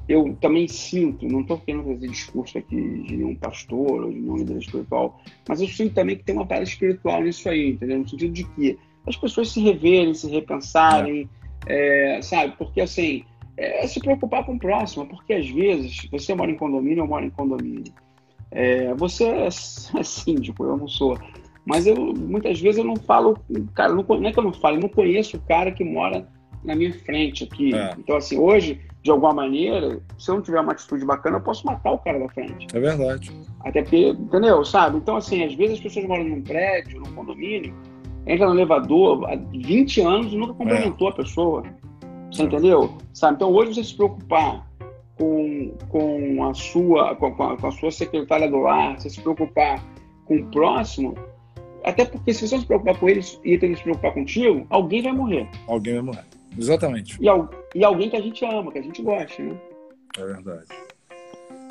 eu também sinto, não estou querendo fazer discurso aqui de nenhum pastor ou de nenhum líder espiritual, mas eu sinto também que tem uma parada espiritual nisso aí, entendeu? No sentido de que as pessoas se reverem, se repensarem, é. É, sabe? Porque assim, é se preocupar com o próximo, porque às vezes você mora em condomínio, eu moro em condomínio. É, você é, é síndico, eu não sou. Mas eu muitas vezes eu não falo, cara, não, não é que eu não falo, eu não conheço o cara que mora na minha frente aqui. É. Então, assim, hoje, de alguma maneira, se eu não tiver uma atitude bacana, eu posso matar o cara da frente. É verdade. Até porque, entendeu? Sabe? Então, assim, às vezes as pessoas moram num prédio, num condomínio, entra no elevador há 20 anos e nunca cumprimentou é. a pessoa. Você entendeu? Sabe? Então, hoje você se preocupar com, com, a sua, com, a, com a sua secretária do lar, você se preocupar com o próximo, até porque se você não se preocupar com eles e ele se preocupar contigo, alguém vai morrer. Alguém vai morrer. Exatamente. E, e alguém que a gente ama, que a gente gosta, né? É verdade.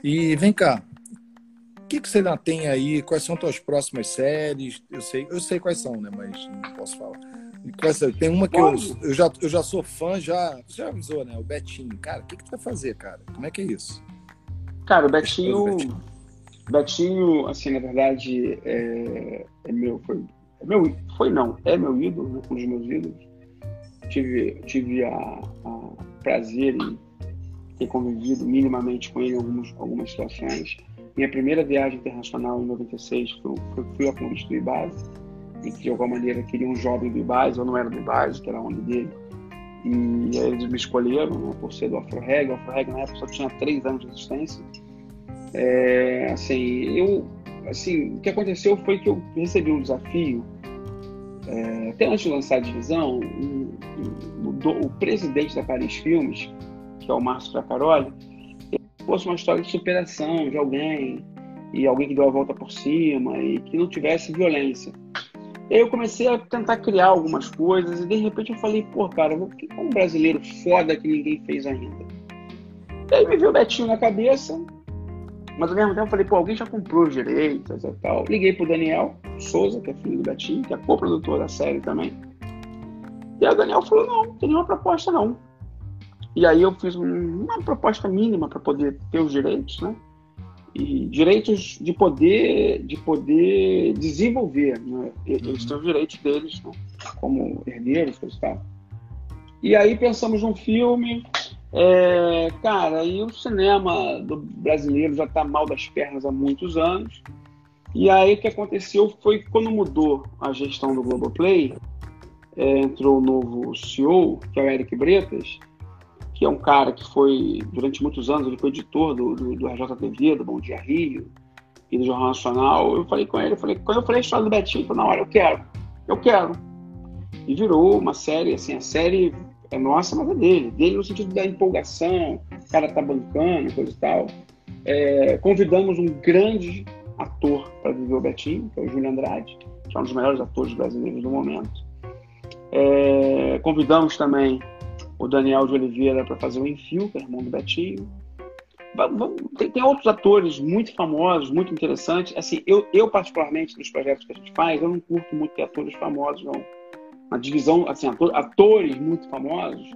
E vem cá, o que, que você ainda tem aí? Quais são tuas próximas séries? Eu sei, eu sei quais são, né? Mas não posso falar. Tem uma que eu, eu, já, eu já sou fã, já. Você já avisou, né? O Betinho. Cara, o que, que tu vai fazer, cara? Como é que é isso? Cara, o Betinho. Betinho. Betinho, assim, na verdade, é, é meu. Foi, é meu. Foi não, é meu ídolo, né, um dos meus ídolos. Tive, tive a, a prazer em ter convivido minimamente com ele em algumas, algumas situações. Minha primeira viagem internacional em 96 foi, foi, fui a convite do Em que de alguma maneira queria um jovem do Ibase, eu não era do Ibase, que era onde dele. E aí eles me escolheram né, por ser do Afro-Reg. O Afro-Reg na época só tinha três anos de existência. É, assim, eu, assim, o que aconteceu foi que eu recebi um desafio, é, até antes de lançar a divisão, um, um, o presidente da Paris Filmes, que é o Márcio Tracaroli, fosse uma história de superação de alguém, e alguém que deu a volta por cima, e que não tivesse violência. Eu comecei a tentar criar algumas coisas, e de repente eu falei, pô, cara, o que é um brasileiro foda que ninguém fez ainda? E aí me veio o Betinho na cabeça, mas ao mesmo tempo eu falei, pô, alguém já comprou os direitos e tal. Liguei pro Daniel Souza, que é filho do Betinho, que é co-produtor da série também. E aí o Daniel falou, não, não tem nenhuma proposta não. E aí eu fiz um, uma proposta mínima para poder ter os direitos, né? E direitos de poder, de poder desenvolver, né? Eles uhum. têm os direitos deles, né? como herdeiros, coisa e tal. E aí pensamos num filme, é, cara, e o cinema do brasileiro já está mal das pernas há muitos anos. E aí o que aconteceu foi que quando mudou a gestão do Globoplay, é, entrou o novo CEO, que é o Eric Bretas, que é um cara que foi, durante muitos anos, ele foi editor do, do, do RJTV, do Bom Dia Rio e do Jornal Nacional. Eu falei com ele, eu falei, quando eu falei a história do Betinho, eu falei, na hora, eu quero, eu quero. E virou uma série, assim, a série é nossa, mas é dele. Dele no sentido da empolgação, o cara tá bancando, coisa e tal. É, convidamos um grande ator para viver o Betinho, que é o Júlio Andrade, que é um dos melhores atores brasileiros do momento. É, convidamos também o Daniel de Oliveira para fazer o Enfio, que é irmão do Betinho. Tem, tem, outros atores muito famosos, muito interessantes. Assim, eu, eu, particularmente, nos projetos que a gente faz, eu não curto muito ter atores famosos, não uma divisão, assim, atores muito famosos,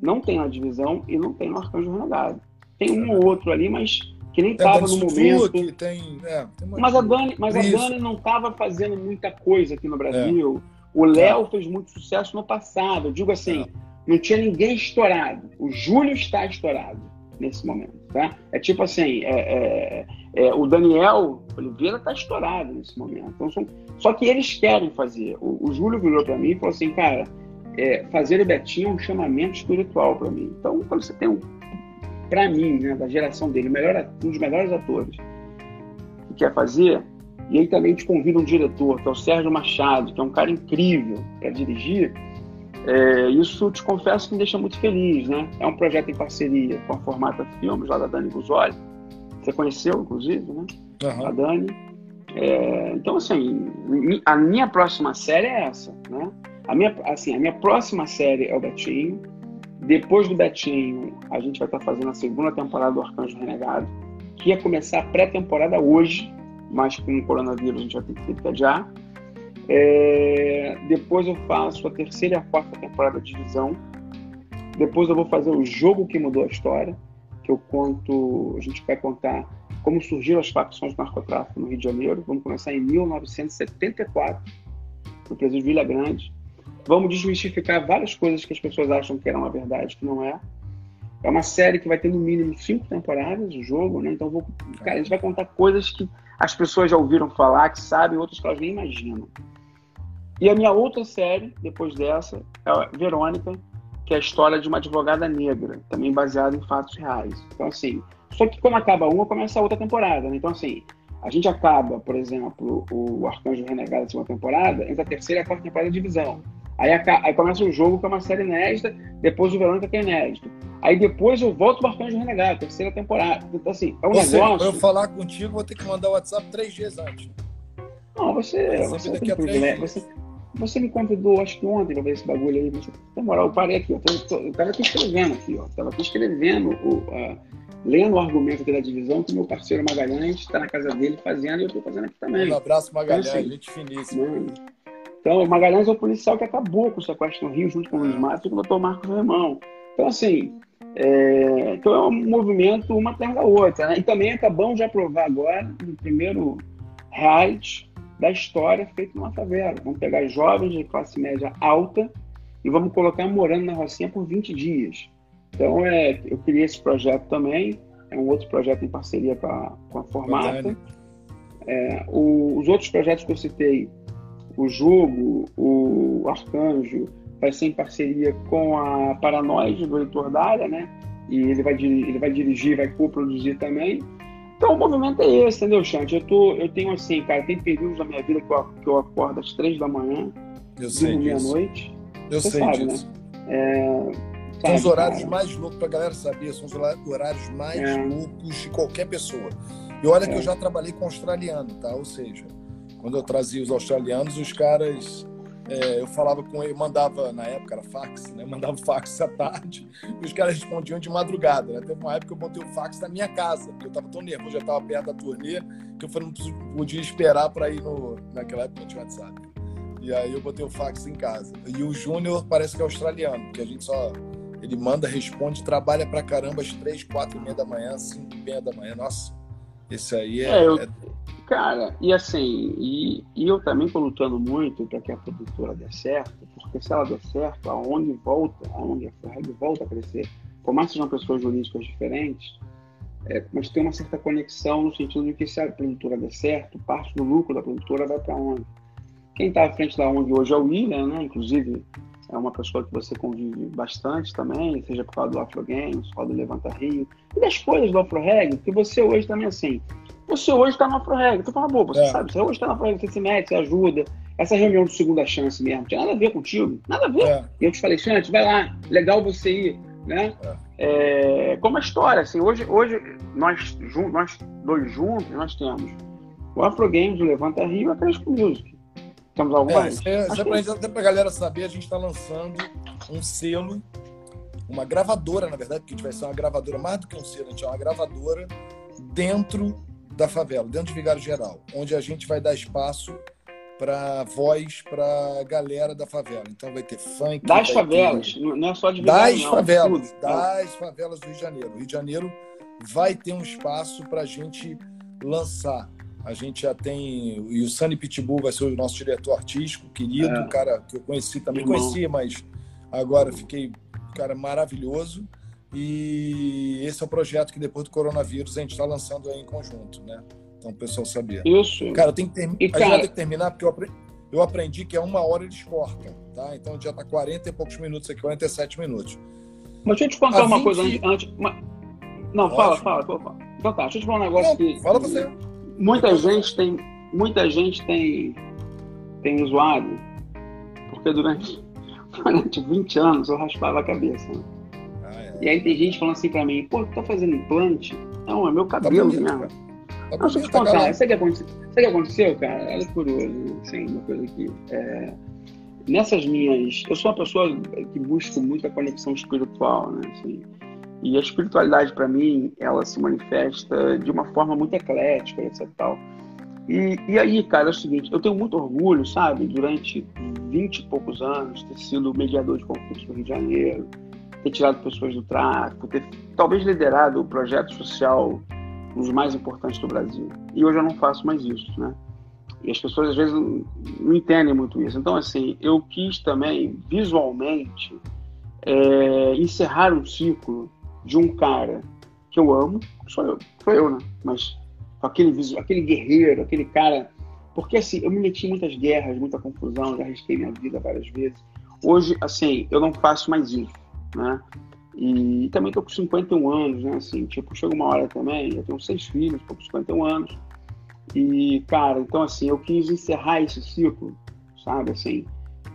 não tem na divisão e não tem no Arcanjo Renegado. Tem um ou outro ali, mas que nem estava no momento. Tem, é, tem mas a Dani, mas a Dani não estava fazendo muita coisa aqui no Brasil. É. O Léo é. fez muito sucesso no passado. Eu digo assim, é. Não tinha ninguém estourado. O Júlio está estourado nesse momento, tá? É tipo assim, é, é, é o Daniel Oliveira está estourado nesse momento. Então são só que eles querem fazer. O, o Júlio virou para mim e falou assim, cara, é, fazer o Betinho é um chamamento espiritual para mim. Então, quando você tem um, para mim, né, da geração dele, melhor, um dos melhores atores que quer fazer, e aí também te convida um diretor, que é o Sérgio Machado, que é um cara incrível para dirigir, é, isso te confesso que me deixa muito feliz, né? É um projeto em parceria com a Formata Filmes, lá da Dani Guzoli. Você conheceu, inclusive, né? Uhum. A Dani. É, então, assim, a minha próxima série é essa, né? A minha, assim, a minha próxima série é o Betinho. Depois do Betinho, a gente vai estar fazendo a segunda temporada do Arcanjo Renegado, que ia começar a pré-temporada hoje, mas com o coronavírus a gente vai ter que adiar. É, depois eu faço a terceira e a quarta temporada de Visão. Depois eu vou fazer o jogo que mudou a história, que eu conto, a gente vai contar como surgiram as facções do narcotráfico no Rio de Janeiro. Vamos começar em 1974, no presídio Vila Grande. Vamos desmistificar várias coisas que as pessoas acham que eram a verdade, que não é. É uma série que vai ter no mínimo cinco temporadas, o jogo, né? Então, vou, cara, a gente vai contar coisas que as pessoas já ouviram falar, que sabem, outras que elas nem imaginam. E a minha outra série, depois dessa, é a Verônica, que é a história de uma advogada negra, também baseada em fatos reais. Então, assim, só que quando acaba uma, começa a outra temporada. Né? Então, assim, a gente acaba, por exemplo, o Arcanjo Renegado da segunda temporada, entre a terceira e a quarta temporada de divisão. Aí, aí começa o jogo, que é uma série inédita, depois o Verônica, que é inédito. Aí depois eu volto para o Arcanjo Renegado, terceira temporada. Então, assim, é um você, negócio... Para eu falar contigo, vou ter que mandar o WhatsApp três dias antes. Não, você... Você, daqui a três você, você me convidou, acho que ontem, pra ver esse bagulho aí. Mas, na moral, eu parei aqui. Eu, tô, tô, eu tava aqui escrevendo aqui, ó. Tava aqui escrevendo, o, lendo o argumento aqui da divisão, que meu parceiro Magalhães está na casa dele fazendo e eu tô fazendo aqui também. Um abraço, Magalhães, então, assim, gente finíssima. Mano, então, o Magalhães é o policial que acabou com o sequestro no Rio, junto com o Luiz Matos e com o doutor Marcos Remão. Então, assim, é, então é um movimento uma atrás da outra. Né? E também acabamos de aprovar agora, no primeiro reality, da história feito numa favela. Vamos pegar jovens de classe média alta e vamos colocar morando na Rocinha por 20 dias. Então, é, eu criei esse projeto também, é um outro projeto em parceria com a, com a Formata. É, o, os outros projetos que eu citei, o Jogo, o Arcanjo, vai ser em parceria com a Paranoide, do Heitor Dália, né? E ele vai, ele vai dirigir, vai co-produzir também. Então o movimento é esse, entendeu, Chante? Eu, tô, eu tenho assim, cara, tem períodos da minha vida que eu, que eu acordo às três da manhã, eu sei meia-noite. Eu Você sei sabe, disso. Né? É, são os horários cara. mais loucos, pra galera saber, são os horários mais é. loucos de qualquer pessoa. E olha é. que eu já trabalhei com australiano, tá? Ou seja, quando eu trazia os australianos, os caras é, eu falava com ele, mandava, na época era fax, né? Mandava fax à tarde e os caras respondiam de madrugada. Né? Teve uma época que eu botei o fax na minha casa, eu estava tão nervoso, já estava perto da turnê, que eu falei, não podia esperar para ir no. Naquela época tinha WhatsApp. E aí eu botei o fax em casa. E o Júnior parece que é australiano, porque a gente só. Ele manda, responde, trabalha pra caramba às três, quatro e meia da manhã, cinco e meia da manhã. Nossa, esse aí é. é, eu... é Cara, e assim, e, e eu também estou lutando muito para que a produtora dê certo, porque se ela der certo, a ONG volta, a ONG, a Ferrari volta a crescer. Por mais que sejam pessoas jurídicas diferentes, é, mas tem uma certa conexão no sentido de que se a produtora der certo, parte do lucro da produtora vai para a ONG. Quem está à frente da ONG hoje é o William, né? Inclusive, é uma pessoa que você convive bastante também, seja por causa do Afro Games, por causa do Levanta Rio, e das coisas do Afro Reg, que você hoje também, assim, você hoje está na Afro-Reg. Tu fala, boa, você é. sabe, você hoje está na Afro-Reg, você se mete, você ajuda. Essa reunião de segunda chance mesmo, tinha nada a ver contigo, nada a ver. É. E eu te falei, Chante, vai lá, legal você ir, né? É. é como a história, assim, hoje, hoje nós, nós dois juntos, nós temos o Afro Games, o Levanta Rio e a Crespo Music. Temos algo é, mais? É, já para até pra galera saber, a gente está lançando um selo, uma gravadora, na verdade, porque a gente vai ser uma gravadora mais do que um selo, a gente é uma gravadora dentro da favela, dentro de Vigário Geral, onde a gente vai dar espaço para voz para galera da favela. Então vai ter funk. Das favelas, ter... não é só de Vigário, Das não, favelas, tudo. das favelas do Rio de Janeiro. O Rio de Janeiro vai ter um espaço para a gente lançar. A gente já tem. E o Sunny Pitbull vai ser o nosso diretor artístico, querido, é. cara que eu conheci, também Irmão. conheci, mas agora fiquei cara maravilhoso. E esse é o projeto que depois do coronavírus a gente está lançando aí em conjunto, né? Então o pessoal sabia. Isso. Cara, tem que ter... e, a gente vai ter que terminar porque eu aprendi, eu aprendi que é uma hora eles cortam, tá? Então já está 40 e poucos minutos aqui, 47 minutos. Mas deixa eu te contar a uma 20... coisa antes. antes. Não, fala, fala, fala, Então tá, deixa eu te falar um negócio Não, que. Fala você. Muita gente tem. muita gente tem, tem zoado, porque durante, durante 20 anos eu raspava a cabeça. Né? Ah, é. E aí tem gente falando assim pra mim, pô, tu tá fazendo implante? Não, é meu tá cabelo tá mesmo. Tá Deixa eu te contar, sabe o que, aconteceu, cara? Olha curioso, assim, uma coisa aqui. É, nessas minhas. Eu sou uma pessoa que busco muito a conexão espiritual, né? Assim, e a espiritualidade, para mim, ela se manifesta de uma forma muito eclética, etc. Tal. E, e aí, cara, é o seguinte: eu tenho muito orgulho, sabe, durante vinte e poucos anos, ter sido mediador de conflitos no Rio de Janeiro, ter tirado pessoas do tráfico, ter talvez liderado o projeto social um dos mais importantes do Brasil. E hoje eu não faço mais isso, né? E as pessoas às vezes não, não entendem muito isso. Então, assim, eu quis também, visualmente, é, encerrar um ciclo de um cara que eu amo, sou eu, sou eu, né? Mas aquele, aquele guerreiro, aquele cara. Porque assim, eu me meti em muitas guerras, muita confusão, já arrisquei minha vida várias vezes. Hoje, assim, eu não faço mais isso, né? E, e também tô com 51 anos, né? Assim, tipo, chega uma hora também, eu tenho seis filhos, tô com 51 anos. E, cara, então assim, eu quis encerrar esse ciclo, sabe? Assim,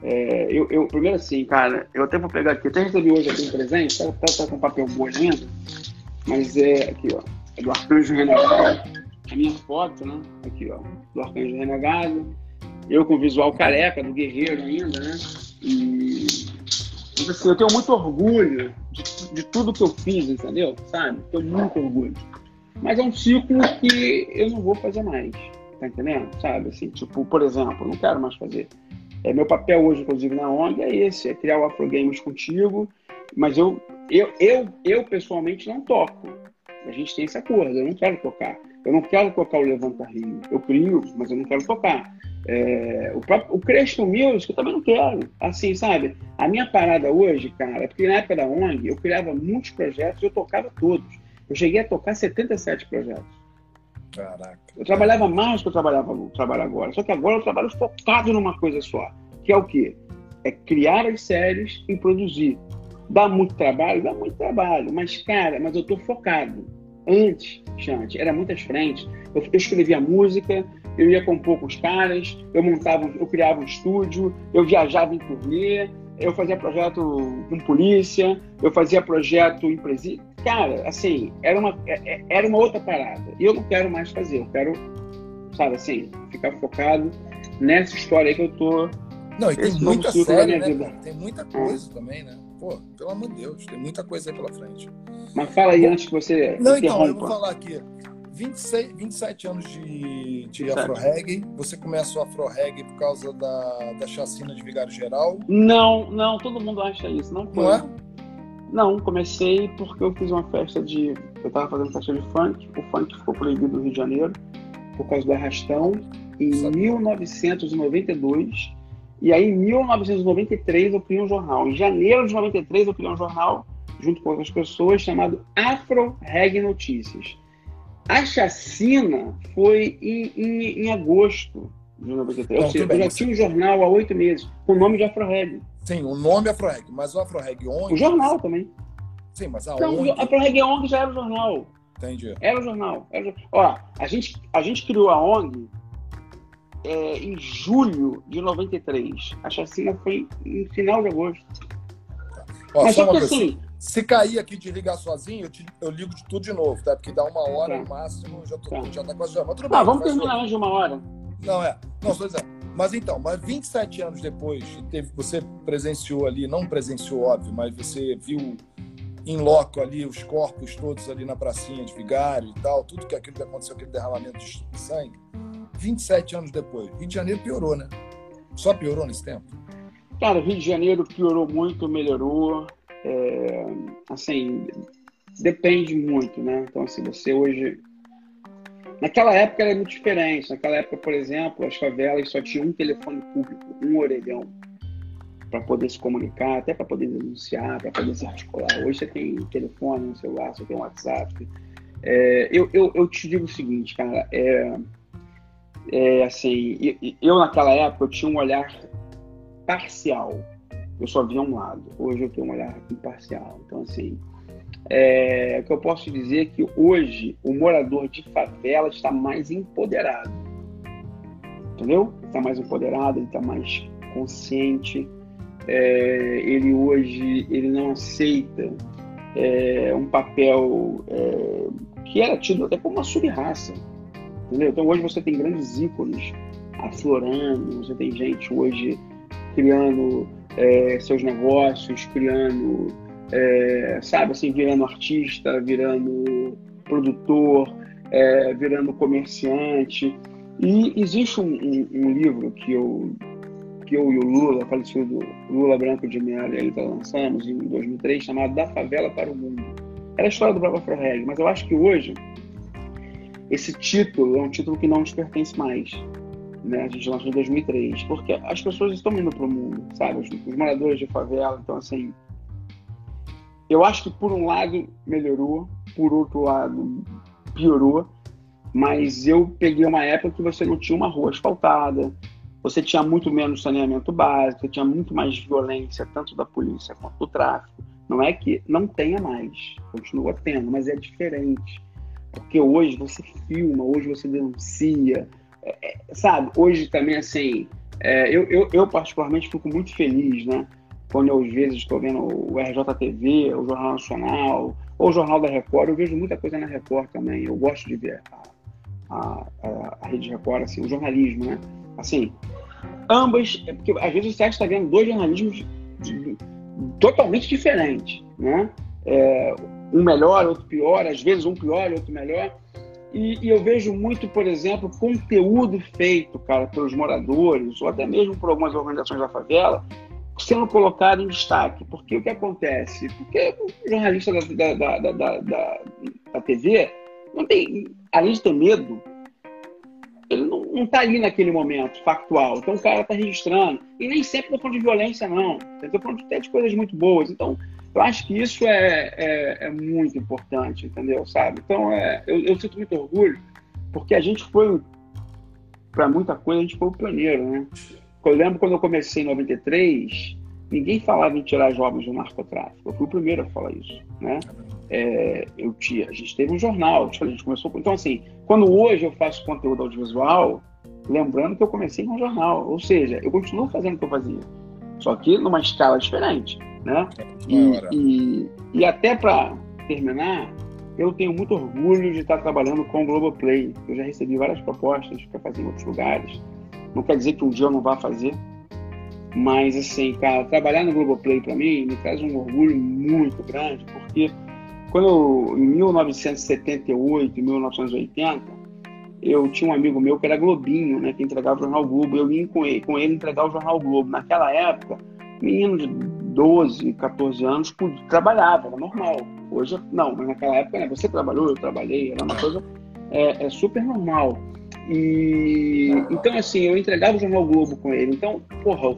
é, eu, eu, primeiro assim, cara, eu até vou pegar aqui, até recebi hoje aqui um presente, tá, tá, tá com papel bom ainda, mas é aqui, ó, é do Arcanjo Renegado, a minha foto, né? Aqui, ó, do Arcanjo Renegado, eu com visual careca do guerreiro ainda, né? E assim, eu tenho muito orgulho de, de tudo que eu fiz, entendeu? Sabe? Tenho muito orgulho. Mas é um ciclo que eu não vou fazer mais. Tá entendendo? Sabe? Assim, tipo, por exemplo, não quero mais fazer é, meu papel hoje, inclusive, na ONG é esse, é criar o Afro Games contigo, mas eu, eu, eu, eu pessoalmente não toco. A gente tem esse acordo, eu não quero tocar. Eu não quero tocar o Levanta Rio. Eu crio, mas eu não quero tocar. É, o, próprio, o Creston Music eu também não quero. Assim, sabe? A minha parada hoje, cara, é porque na época da ONG eu criava muitos projetos e eu tocava todos. Eu cheguei a tocar 77 projetos. Caraca. Eu trabalhava mais do que eu trabalhava, trabalho agora. Só que agora eu trabalho focado numa coisa só. Que é o quê? É criar as séries e produzir. Dá muito trabalho? Dá muito trabalho. Mas, cara, mas eu tô focado. Antes, Chante, era muitas frentes. Eu, eu escrevia música, eu ia compor com os caras, eu montava, eu criava um estúdio, eu viajava em turnê, eu fazia projeto com polícia, eu fazia projeto em presídio. Cara, assim, era uma, é, é, era uma outra parada. E eu não quero mais fazer, eu quero, sabe assim, ficar focado nessa história aí que eu tô. Não, e tem muita série, né, cara? Tem muita coisa é. também, né? Pô, pelo amor de Deus, tem muita coisa aí pela frente. Mas fala aí antes que você. Não, então, eu vou falar aqui. 26, 27 anos de, de afro-reggae. Você começa o afro-reggae por causa da, da chacina de Vigário Geral? Não, não, todo mundo acha isso. Não foi. Não é? Não, comecei porque eu fiz uma festa de. Eu estava fazendo festa de funk. O funk ficou proibido no Rio de Janeiro por causa do arrastão em Sabe. 1992. E aí, em 1993, eu criei um jornal. Em janeiro de 93, eu criei um jornal, junto com outras pessoas, chamado Afro Reg Notícias. A chacina foi em, em, em agosto de 93. Ou seja, eu já tinha um jornal há oito meses, com o nome de Afro-Reg. Sim, o nome é Afro-Reg, mas o Afro-Reg ONG... O jornal também. Sim, mas a Não, ONG... Afro-Reg ONG já era o jornal. Entendi. Era o jornal. Era. Ó, a gente, a gente criou a ONG é, em julho de 93. A chacina foi em final de agosto. Ó, mas só que assim... Se cair aqui de ligar sozinho, eu, te, eu ligo de tudo de novo, tá? Porque dá uma hora tá. no máximo, já, tô, tá. já tá quase. Mas tudo bem. Vamos terminar antes de uma hora. Não, é. Não, estou dizendo. Mas então, mas 27 anos depois, teve, você presenciou ali, não presenciou, óbvio, mas você viu em loco ali os corpos todos ali na pracinha de Vigário e tal, tudo que aquilo que aconteceu, aquele derramamento de sangue. 27 anos depois, Rio de Janeiro piorou, né? Só piorou nesse tempo? Cara, Rio de Janeiro piorou muito, melhorou é, assim, depende muito, né? Então, assim, você hoje. Naquela época era muito diferente. Naquela época, por exemplo, as favelas só tinham um telefone público, um orelhão, para poder se comunicar, até para poder denunciar, para poder se articular. Hoje você tem telefone, celular, você tem WhatsApp. É, eu, eu, eu te digo o seguinte, cara, é, é assim, eu naquela época eu tinha um olhar parcial eu só via um lado. Hoje eu tenho um olhar imparcial. Então, assim, é, o que eu posso dizer é que hoje o morador de favela está mais empoderado. entendeu? Está mais empoderado, ele está mais consciente. É, ele hoje ele não aceita é, um papel é, que era tido até como uma sub-raça. Entendeu? Então hoje você tem grandes ícones aflorando, você tem gente hoje criando é, seus negócios, criando, é, sabe, assim, virando artista, virando produtor, é, virando comerciante. E existe um, um, um, livro que eu, que eu e o Lula, falecido Lula Branco de Mello, ele tá lançamos em 2003, chamado Da Favela para o Mundo. Era a história do próprio Afro mas eu acho que hoje esse título é um título que não nos pertence mais. Né? A gente lançou em 2003, porque as pessoas estão indo para o mundo, sabe? Os, os, moradores de favela. Então, assim, eu acho que por um lado melhorou, por outro lado piorou, mas eu peguei uma época que você não tinha uma rua asfaltada, você tinha muito menos saneamento básico, você tinha muito mais violência, tanto da polícia quanto do tráfico. Não é que não tenha mais, continua tendo, mas é diferente. Porque hoje você filma, hoje você denuncia, é, é, sabe? Hoje também, assim, é, eu, eu, eu, particularmente fico muito feliz, né? Quando eu às vezes estou vendo o RJTV, o Jornal Nacional, ou o Jornal da Record, eu vejo muita coisa na Record também. Eu gosto de ver a, a, a, Rede Record, assim, o jornalismo, né? Assim, ambas, porque às vezes você está vendo dois jornalismos de, totalmente diferentes, né? É, um melhor, outro pior, às vezes um pior, outro melhor. E, e, eu vejo muito, por exemplo, conteúdo feito, cara, pelos moradores, ou até mesmo por algumas organizações da favela, sendo colocado em destaque. Porque o que acontece? Porque o jornalista da, da, da, da, da, da TV não tem, além de ter medo, ele não está ali naquele momento factual. Então o cara está registrando. E nem sempre estou falando de violência, não. Estou falando até de coisas muito boas. Então, eu acho que isso é, é, é muito importante, entendeu? Sabe? Então, é, eu, eu, sinto muito orgulho, porque a gente foi, para muita coisa, a gente foi o pioneiro, né? Eu lembro quando eu comecei em 93, ninguém falava em tirar jovens do narcotráfico. Eu fui o primeiro a falar isso, né? É, eu tinha, a gente teve um jornal, a gente começou. Então, assim, quando hoje eu faço conteúdo audiovisual, lembrando que eu comecei com um jornal, ou seja, eu continuo fazendo o que eu fazia, só que numa escala diferente. Né? E, e, e até para terminar, eu tenho muito orgulho de estar trabalhando com o Globoplay. Eu já recebi várias propostas para fazer em outros lugares. Não quer dizer que um dia eu não vá fazer, mas assim, cara, trabalhar no Globoplay para mim me traz um orgulho muito grande, porque quando eu, em 1978, 1980, eu tinha um amigo meu que era Globinho, né, que entregava o Jornal Globo. Eu vim com ele, com ele entregar o Jornal Globo. Naquela época, menino de 12, 14 anos trabalhava, era normal. Hoje, não, mas naquela época, né, você trabalhou, eu trabalhei, era uma coisa é, é super normal. E então, assim, eu entregava o Jornal Globo com ele. Então, porra,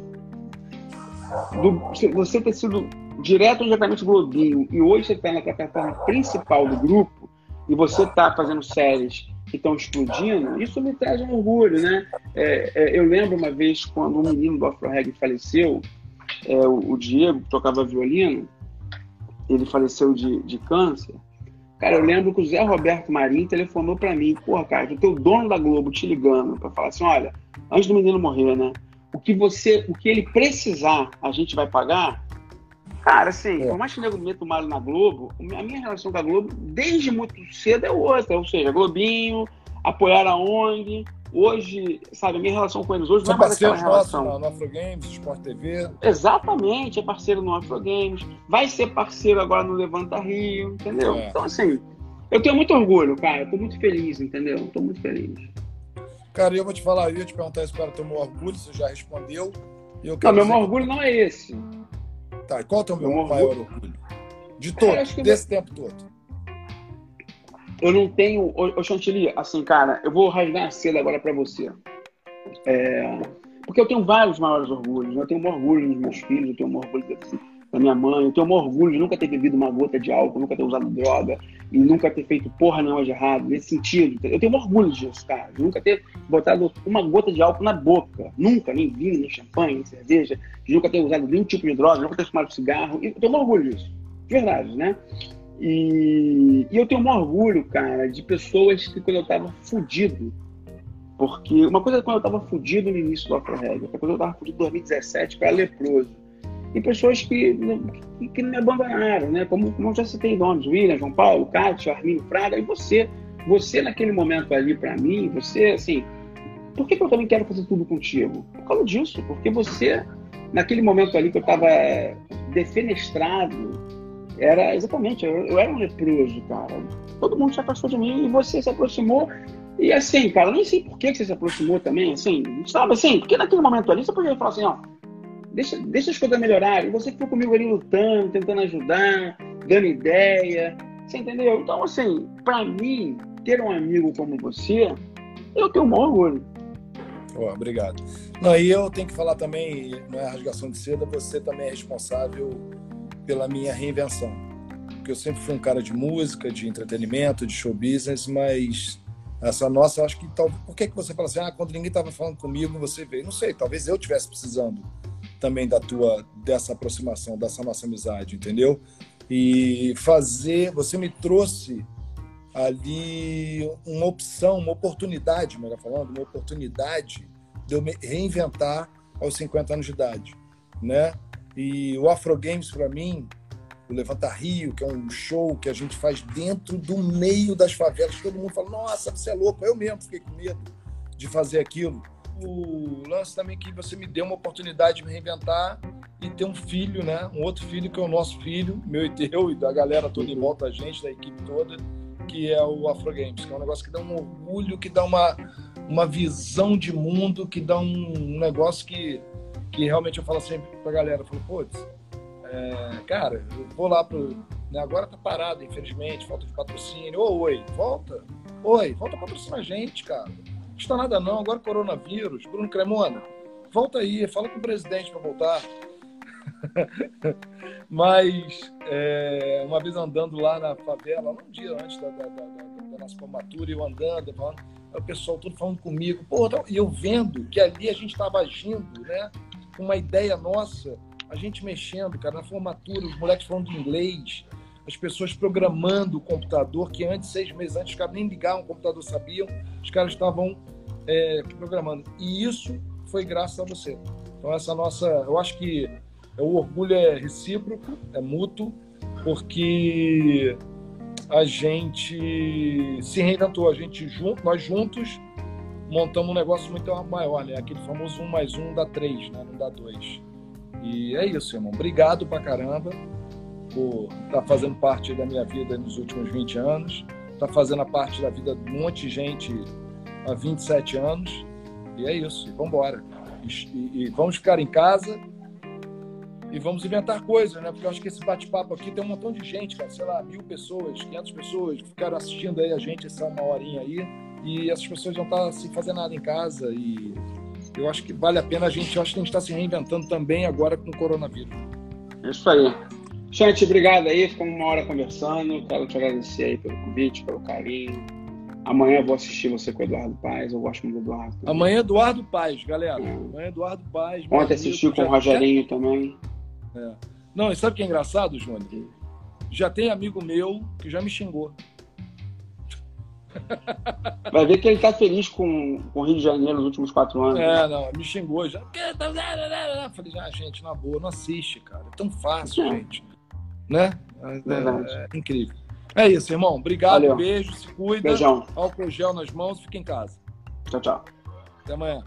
do, você ter sido direto ou diretamente Globinho e hoje você está na plataforma principal do grupo e você está fazendo séries que estão explodindo, isso me traz um orgulho, né? É, é, eu lembro uma vez quando um menino do Afro Reggae faleceu, é, o, o, Diego, que tocava violino, ele faleceu de, de câncer. Cara, eu lembro que o Zé Roberto Marinho telefonou para mim, porra, cara, o teu dono da Globo te ligando para falar assim, olha, antes do menino morrer, né? O que você, o que ele precisar, a gente vai pagar. Cara, assim, é. por mais que o nego meta o malho na Globo, a minha relação com a Globo, desde muito cedo, é outra. Ou seja, Globinho, apoiar a ONG, Hoje, sabe, a minha relação com eles hoje São não é mais aquela relação. No, no Afro Games, Sport TV. Exatamente, é parceiro no Afro Games, vai ser parceiro agora no Levanta Rio, entendeu? É. Então, assim, eu tenho muito orgulho, cara, eu tô muito feliz, entendeu? Eu tô muito feliz. Cara, eu vou te falar, eu ia te perguntar isso para o teu maior orgulho, você já respondeu. Eu não, meu orgulho não é esse. Tá, e qual é o teu meu maior orgulho? orgulho? De todo, desse eu... tempo todo eu não tenho. Ô, Chantilly, assim, cara, eu vou rasgar a seda agora para você. É, porque eu tenho vários maiores orgulhos. Eu tenho um orgulho dos meus filhos, eu tenho um orgulho da minha mãe, eu tenho um orgulho de nunca ter bebido uma gota de álcool, nunca ter usado droga e nunca ter feito porra nenhuma de errado, nesse sentido. Eu tenho um orgulho disso, cara. De nunca ter botado uma gota de álcool na boca. Nunca, nem vinho, nem champanhe, nem cerveja. De nunca ter usado nenhum tipo de droga, nunca ter fumado cigarro. Eu tenho um orgulho disso. De verdade, né? E, e, eu tenho um orgulho, cara, de pessoas que quando eu tava fudido, Porque uma coisa é quando eu estava fudido no início do Afro Reggae, outra coisa eu estava fudido em 2017, para leproso. E pessoas que, que, que, me abandonaram, né? Como, como já citei nomes, William, João Paulo, Cátia, Arminio Fraga, e você. Você, naquele momento ali, para mim, você, assim, por que, que, eu também quero fazer tudo contigo? Por causa disso, porque você, naquele momento ali que eu estava defenestrado, era exatamente, eu, eu, era um leproso, cara. Todo mundo se afastou de mim e você se aproximou. E assim, cara, nem sei por que, que você se aproximou também, assim, sabe assim, porque naquele momento ali você podia falar assim, ó, deixa, deixa as coisas melhorarem. Você ficou comigo ali lutando, tentando ajudar, dando ideia, você entendeu? Então, assim, para mim, ter um amigo como você, eu tenho um orgulho. Oh, obrigado. Não, e eu tenho que falar também, não é rasgação de seda, você também é responsável pela minha reinvenção. Porque eu sempre fui um cara de música, de entretenimento, de show business, mas essa nossa, acho que talvez. Por que, que você fala assim, ah, quando ninguém estava falando comigo, você veio? Não sei, talvez eu tivesse precisando também da tua, dessa aproximação, dessa nossa amizade, entendeu? E fazer. Você me trouxe ali uma opção, uma oportunidade, melhor falando, uma oportunidade de eu me reinventar aos 50 anos de idade, né? E o Afro Games para mim, o Levanta Rio, que é um show que a gente faz dentro do meio das favelas, todo mundo fala: "Nossa, você é louco". Eu mesmo fiquei com medo de fazer aquilo. O lance também que você me deu uma oportunidade de me reinventar e ter um filho, né? Um outro filho que é o nosso filho, meu e teu e da galera toda em volta a gente, da equipe toda que é o Afro Games, que é um negócio que dá um orgulho, que dá uma, uma visão de mundo, que dá um negócio que, que realmente eu falo sempre pra galera, eu falo, putz, é, cara, eu vou lá pro. Né, agora tá parado, infelizmente, falta de patrocínio. Ô, oi, volta. Oi, volta patrocinar a gente, cara. Custa nada não, agora coronavírus. Bruno Cremona, volta aí, fala com o presidente para voltar. Mas é, uma vez andando lá na favela, um dia antes da, da, da, da nossa formatura, eu andando, falando, o pessoal todo falando comigo, pô, e eu vendo que ali a gente estava agindo, né? Com uma ideia nossa, a gente mexendo, cara, na formatura, os moleques falando inglês, as pessoas programando o computador, que antes, seis meses antes, os caras nem ligavam o computador, sabiam, os caras estavam é, programando. E isso foi graças a você. Então, essa nossa. Eu acho que o orgulho é recíproco, é mútuo, porque a gente se reinventou, a gente junto, nós juntos montamos um negócio muito maior, né? Aquele famoso um mais um dá três, né? Não dá dois. E é isso, irmão. Obrigado pra caramba por estar tá fazendo parte da minha vida nos últimos 20 anos, tá fazendo a parte da vida de um monte de gente há 27 anos. E é isso, e vamos embora. E, e vamos ficar em casa e vamos inventar coisas, né? Porque eu acho que esse bate-papo aqui tem um montão de gente, cara, sei lá, mil pessoas, quinhentas pessoas que ficaram assistindo aí a gente essa uma horinha aí e essas pessoas não estão sem fazer nada em casa e eu acho que vale a pena a gente, eu acho que a gente está se reinventando também agora com o coronavírus. É isso aí. Gente, obrigado aí, ficamos uma hora conversando, quero te agradecer aí pelo convite, pelo carinho. Amanhã eu vou assistir você com o Eduardo Paz, eu gosto muito do Eduardo. Também. Amanhã Eduardo Paz, galera. É. Amanhã Eduardo Paz. Ontem assisti com o Rogerinho também. É. Não, e sabe o que é engraçado, Júnior? Já tem amigo meu que já me xingou. Vai ver que ele tá feliz com, com o Rio de Janeiro nos últimos quatro anos. É, não, me xingou já. Falei, ah, gente, na boa, não assiste, cara. É tão fácil, é. gente. Né? É, é, incrível. É isso, irmão. Obrigado, Valeu. beijo, se cuida. Beijão. Álcool gel nas mãos, fica em casa. Tchau, tchau. Até amanhã.